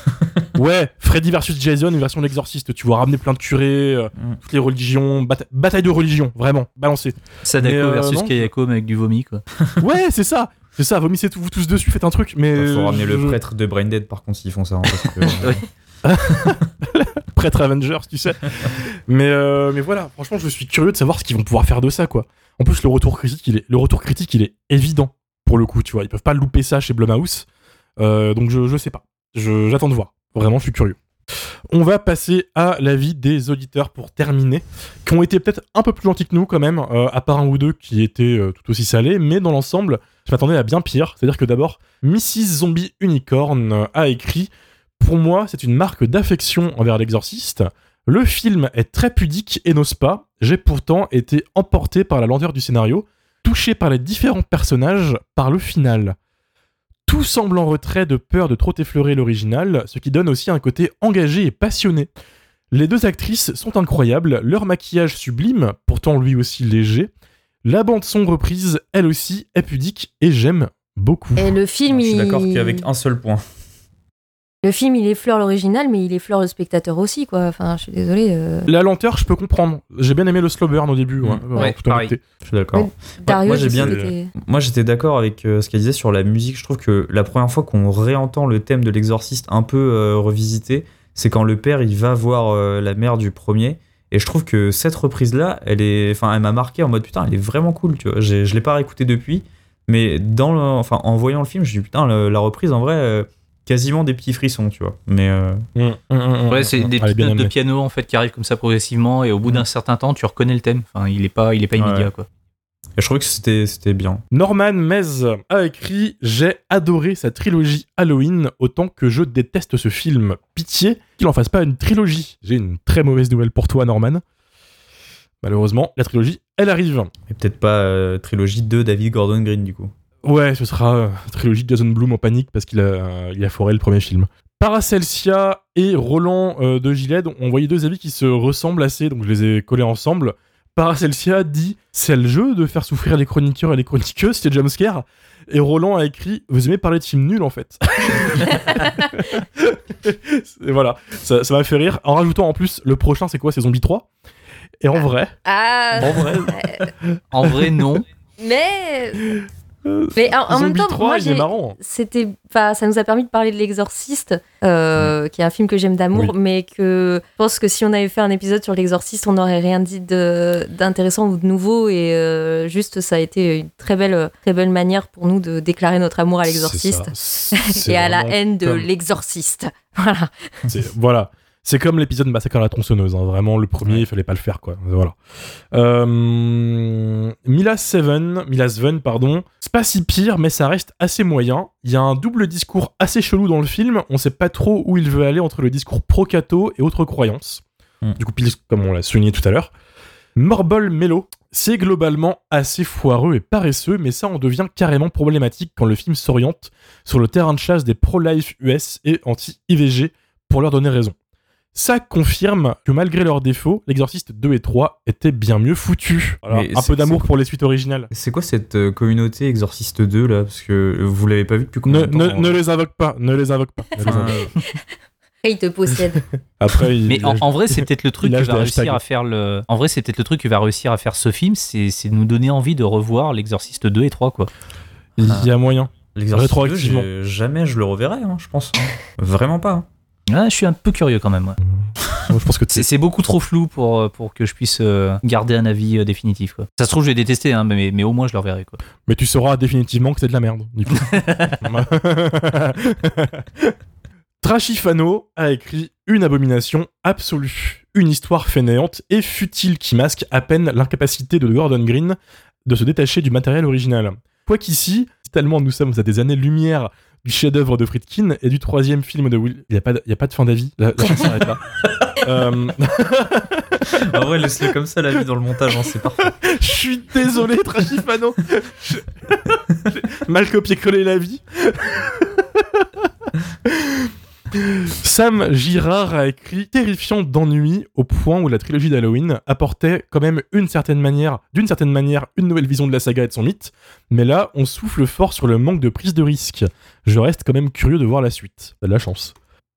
Ouais, Freddy versus Jason, une version de l'exorciste. Tu vois, ramener plein de curés, euh, Mm. toutes les religions, bata- bataille de religion, vraiment, balancé. Sadako euh, versus non. Kayako mais avec du vomi, quoi. *laughs* ouais, c'est ça, c'est ça. Vomissez tout- vous tous dessus, faites un truc. Mais Il faut ramener le prêtre de Braindead, par contre, s'ils font ça. hein, parce que- *laughs* Oui. Prêtre Avengers, tu sais. *laughs* mais euh, mais voilà, franchement, je suis curieux de savoir ce qu'ils vont pouvoir faire de ça, quoi. En plus, le retour critique, il est, le retour critique, il est évident pour le coup, tu vois. Ils peuvent pas louper ça chez Blumhouse, Euh, donc je je sais pas. J'attends de voir. Vraiment, je suis curieux. On va passer à l'avis des auditeurs pour terminer, qui ont été peut-être un peu plus gentils que nous quand même, euh, à part un ou deux qui étaient euh, tout aussi salés, mais dans l'ensemble, je m'attendais à bien pire. C'est-à-dire que d'abord, Mrs. Zombie Unicorn a écrit Pour moi, c'est une marque d'affection envers l'exorciste. Le film est très pudique et n'ose pas. J'ai pourtant été emporté par la lenteur du scénario, touché par les différents personnages, par le final. Tout semble en retrait de peur de trop effleurer l'original, ce qui donne aussi un côté engagé et passionné. Les deux actrices sont incroyables, leur maquillage sublime, pourtant lui aussi léger. La bande son reprise, elle aussi, est pudique et j'aime beaucoup. Et le film, Je suis il... d'accord qu'avec un seul point. Le film, il effleure l'original, mais il effleure le spectateur aussi, quoi. Enfin, je suis désolée. euh, La lenteur, je peux comprendre. J'ai bien aimé le slow burn au début. ouais, Mm. en Ouais, toute pareil. Je suis d'accord. Ouais, moi, j'ai bien- j'étais d'accord avec euh, ce qu'elle disait sur la musique. Je trouve que la première fois qu'on réentend le thème de l'exorciste un peu euh, revisité, c'est quand le père il va voir euh, la mère du premier. Et je trouve que cette reprise-là, elle est, enfin, elle m'a marqué en mode putain, elle est vraiment cool. Tu vois, je l'ai pas réécouté depuis, mais dans, le- enfin, en voyant le film, je me dis putain, le- la reprise en vrai, euh, quasiment des petits frissons, tu vois. Mais euh, Mm, mm, mm, Ouais, c'est des est petites notes de piano en fait qui arrivent comme ça progressivement et au bout d'un certain temps tu reconnais le thème. Enfin, il est pas, il est pas Ouais. immédiat quoi. je trouvais que c'était, c'était bien. Norman Mez a écrit J'ai adoré sa trilogie Halloween autant que je déteste ce film. Pitié qu'il en fasse pas une trilogie. J'ai une très mauvaise nouvelle pour toi, Norman. Malheureusement, la trilogie, elle arrive. Et peut-être pas euh, trilogie de David Gordon Green du coup. Ouais, ce sera euh, trilogie de Jason Bloom en panique parce qu'il a, euh, il a foré le premier film. Paracelsia et Roland euh, de Gilead ont envoyé deux avis qui se ressemblent assez, donc je les ai collés ensemble. Paracelsia dit c'est le jeu de faire souffrir les chroniqueurs et les chroniqueuses, c'est jumpscare. Et Roland a écrit vous aimez parler de films nuls en fait. *laughs* et voilà, ça ça m'a fait rire. En rajoutant en plus le prochain c'est quoi C'est Zombie 3 Et en vrai, Ah, en vrai, *laughs* En vrai, non. mais Mais en, en même temps, 3 moi, c'était, enfin, ça nous a permis de parler de l'Exorciste, euh, qui est un film que j'aime d'amour, Oui. mais que je pense que si on avait fait un épisode sur l'Exorciste, on n'aurait rien dit d'intéressant ou de nouveau, et euh, juste ça a été une très belle, très belle manière pour nous de déclarer notre amour à l'Exorciste *laughs* et à la haine de comme- l'Exorciste. *laughs* Voilà. Voilà. C'est comme l'épisode Massacre à la tronçonneuse. hein. Vraiment, le premier, il fallait pas le faire, quoi. Voilà. Euh... Milas Seven, Milas Seven, pardon. C'est pas si pire, mais ça reste assez moyen. Il y a un double discours assez chelou dans le film. On sait pas trop où il veut aller entre le discours pro-cato et autres croyances. Hmm. Du coup, comme on l'a souligné tout à l'heure. Morbol Mello, c'est globalement assez foireux et paresseux, mais ça en devient carrément problématique quand le film s'oriente sur le terrain de chasse des pro-life US et anti-IVG pour leur donner raison. Ça confirme que malgré leurs défauts, l'Exorciste 2 et 3 étaient bien mieux foutus. Voilà, un peu d'amour pour les suites originales. C'est quoi cette euh, communauté Exorciste 2 là? Parce que vous l'avez pas vu depuis combien de temps ne- ne les invoque pas, ne les invoque pas. ne les invoque pas. *laughs* Il te possède. *laughs* Après, il, Mais en, en vrai, c'est peut-être le *laughs* truc qui va réussir à faire le. En vrai, c'est peut-être le truc qui va réussir à faire ce film, c'est c'est de nous donner envie de revoir l'Exorciste 2 et 3 quoi. il y a moyen. L'Exorciste 2, Rétroactivement. j'ai- jamais je le reverrai, hein, je pense. Vraiment pas. hein. Ah, je suis un peu curieux quand même. ouais. Moi, je pense que C'est beaucoup trop flou pour, euh, pour que je puisse euh, garder un avis euh, définitif. Quoi. Ça se trouve, je vais détester, hein, mais, mais au moins je le reverrai. Quoi. Mais tu sauras définitivement que c'est de la merde, du coup. *laughs* Trashifano a écrit une abomination absolue, une histoire fainéante et futile qui masque à peine l'incapacité de Gordon Green de se détacher du matériel original. Quoiqu'ici, tellement nous sommes à des années-lumière du chef-d'œuvre de Friedkin et du troisième film de Will. Il n'y a, pas de- y a pas de fin d'avis, la, la chose s'arrête là. *laughs* Euh, En vrai, laisse-le comme ça la vie dans le montage, hein, c'est parfait. *laughs* Je suis désolé. Je- J'ai mal copié-collé la vie. Sam Girard a écrit terrifiant d'ennui au point où la trilogie d'Halloween apportait quand même une certaine manière, d'une certaine manière, une nouvelle vision de la saga et de son mythe. Mais là, on souffle fort sur le manque de prise de risque. Je reste quand même curieux de voir la suite. T'as de la chance.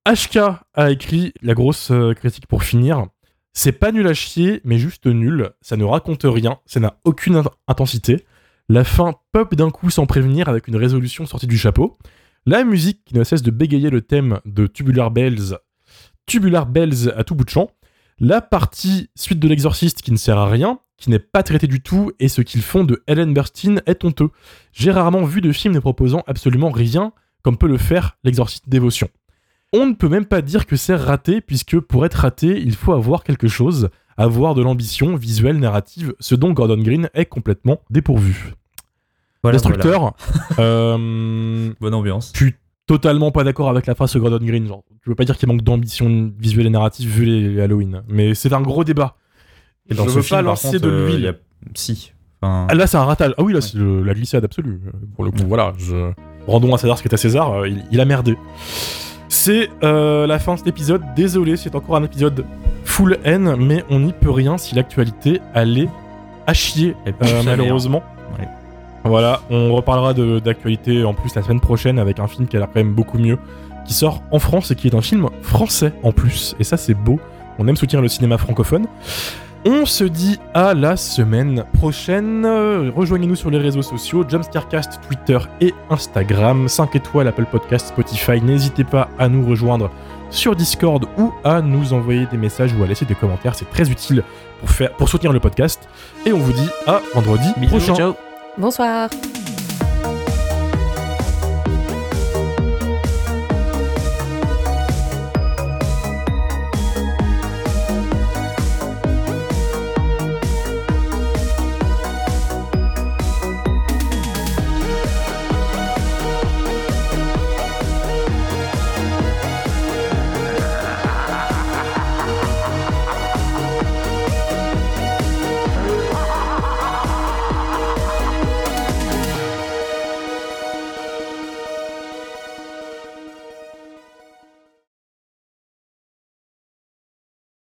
HK a écrit la grosse euh, critique pour finir. C'est pas nul à chier, mais juste nul. Ça ne raconte rien, ça n'a aucune int- intensité. La fin pop d'un coup sans prévenir avec une résolution sortie du chapeau. La musique qui ne cesse de bégayer le thème de Tubular Bells, Tubular Bells à tout bout de champ. La partie suite de l'exorciste qui ne sert à rien, qui n'est pas traitée du tout, et ce qu'ils font de Ellen Burstyn est honteux. J'ai rarement vu de film ne proposant absolument rien comme peut le faire l'exorciste dévotion. On ne peut même pas dire que c'est raté, puisque pour être raté, il faut avoir quelque chose, avoir de l'ambition visuelle, narrative, ce dont Gordon Green est complètement dépourvu. Voilà, Destructeur, euh. *laughs* Bonne ambiance. je suis totalement pas d'accord avec la phrase sur Gordon Green. Genre, je veux pas dire qu'il manque d'ambition visuelle et narrative vu les, les Halloween, mais c'est un gros débat. Et dans je ce veux film, pas lancer contre, de euh, l'huile. a- Si. Enfin, Ah, là, c'est un ratage. Ah oui, là, c'est le- la glissade absolue. Pour le coup, voilà. Je... Rendons à César ce qui est à César. euh, il, il a merdé. C'est euh, la fin de cet épisode. Désolé, c'est encore un épisode full haine, mais on n'y peut rien si l'actualité allait à chier, euh, malheureusement. Voilà, on reparlera d'actualité en plus la semaine prochaine avec un film qui a l'air quand même beaucoup mieux, qui sort en France et qui est un film français en plus. Et ça, c'est beau. On aime soutenir le cinéma francophone. On se dit à la semaine prochaine. Rejoignez-nous sur les réseaux sociaux, Jumpscarecast, Twitter et Instagram. 5 étoiles, Apple Podcast, Spotify. N'hésitez pas à nous rejoindre sur Discord ou à nous envoyer des messages ou à laisser des commentaires. C'est très utile pour, faire, pour soutenir le podcast. Et on vous dit à vendredi Bisous, prochain. ciao. Bonsoir.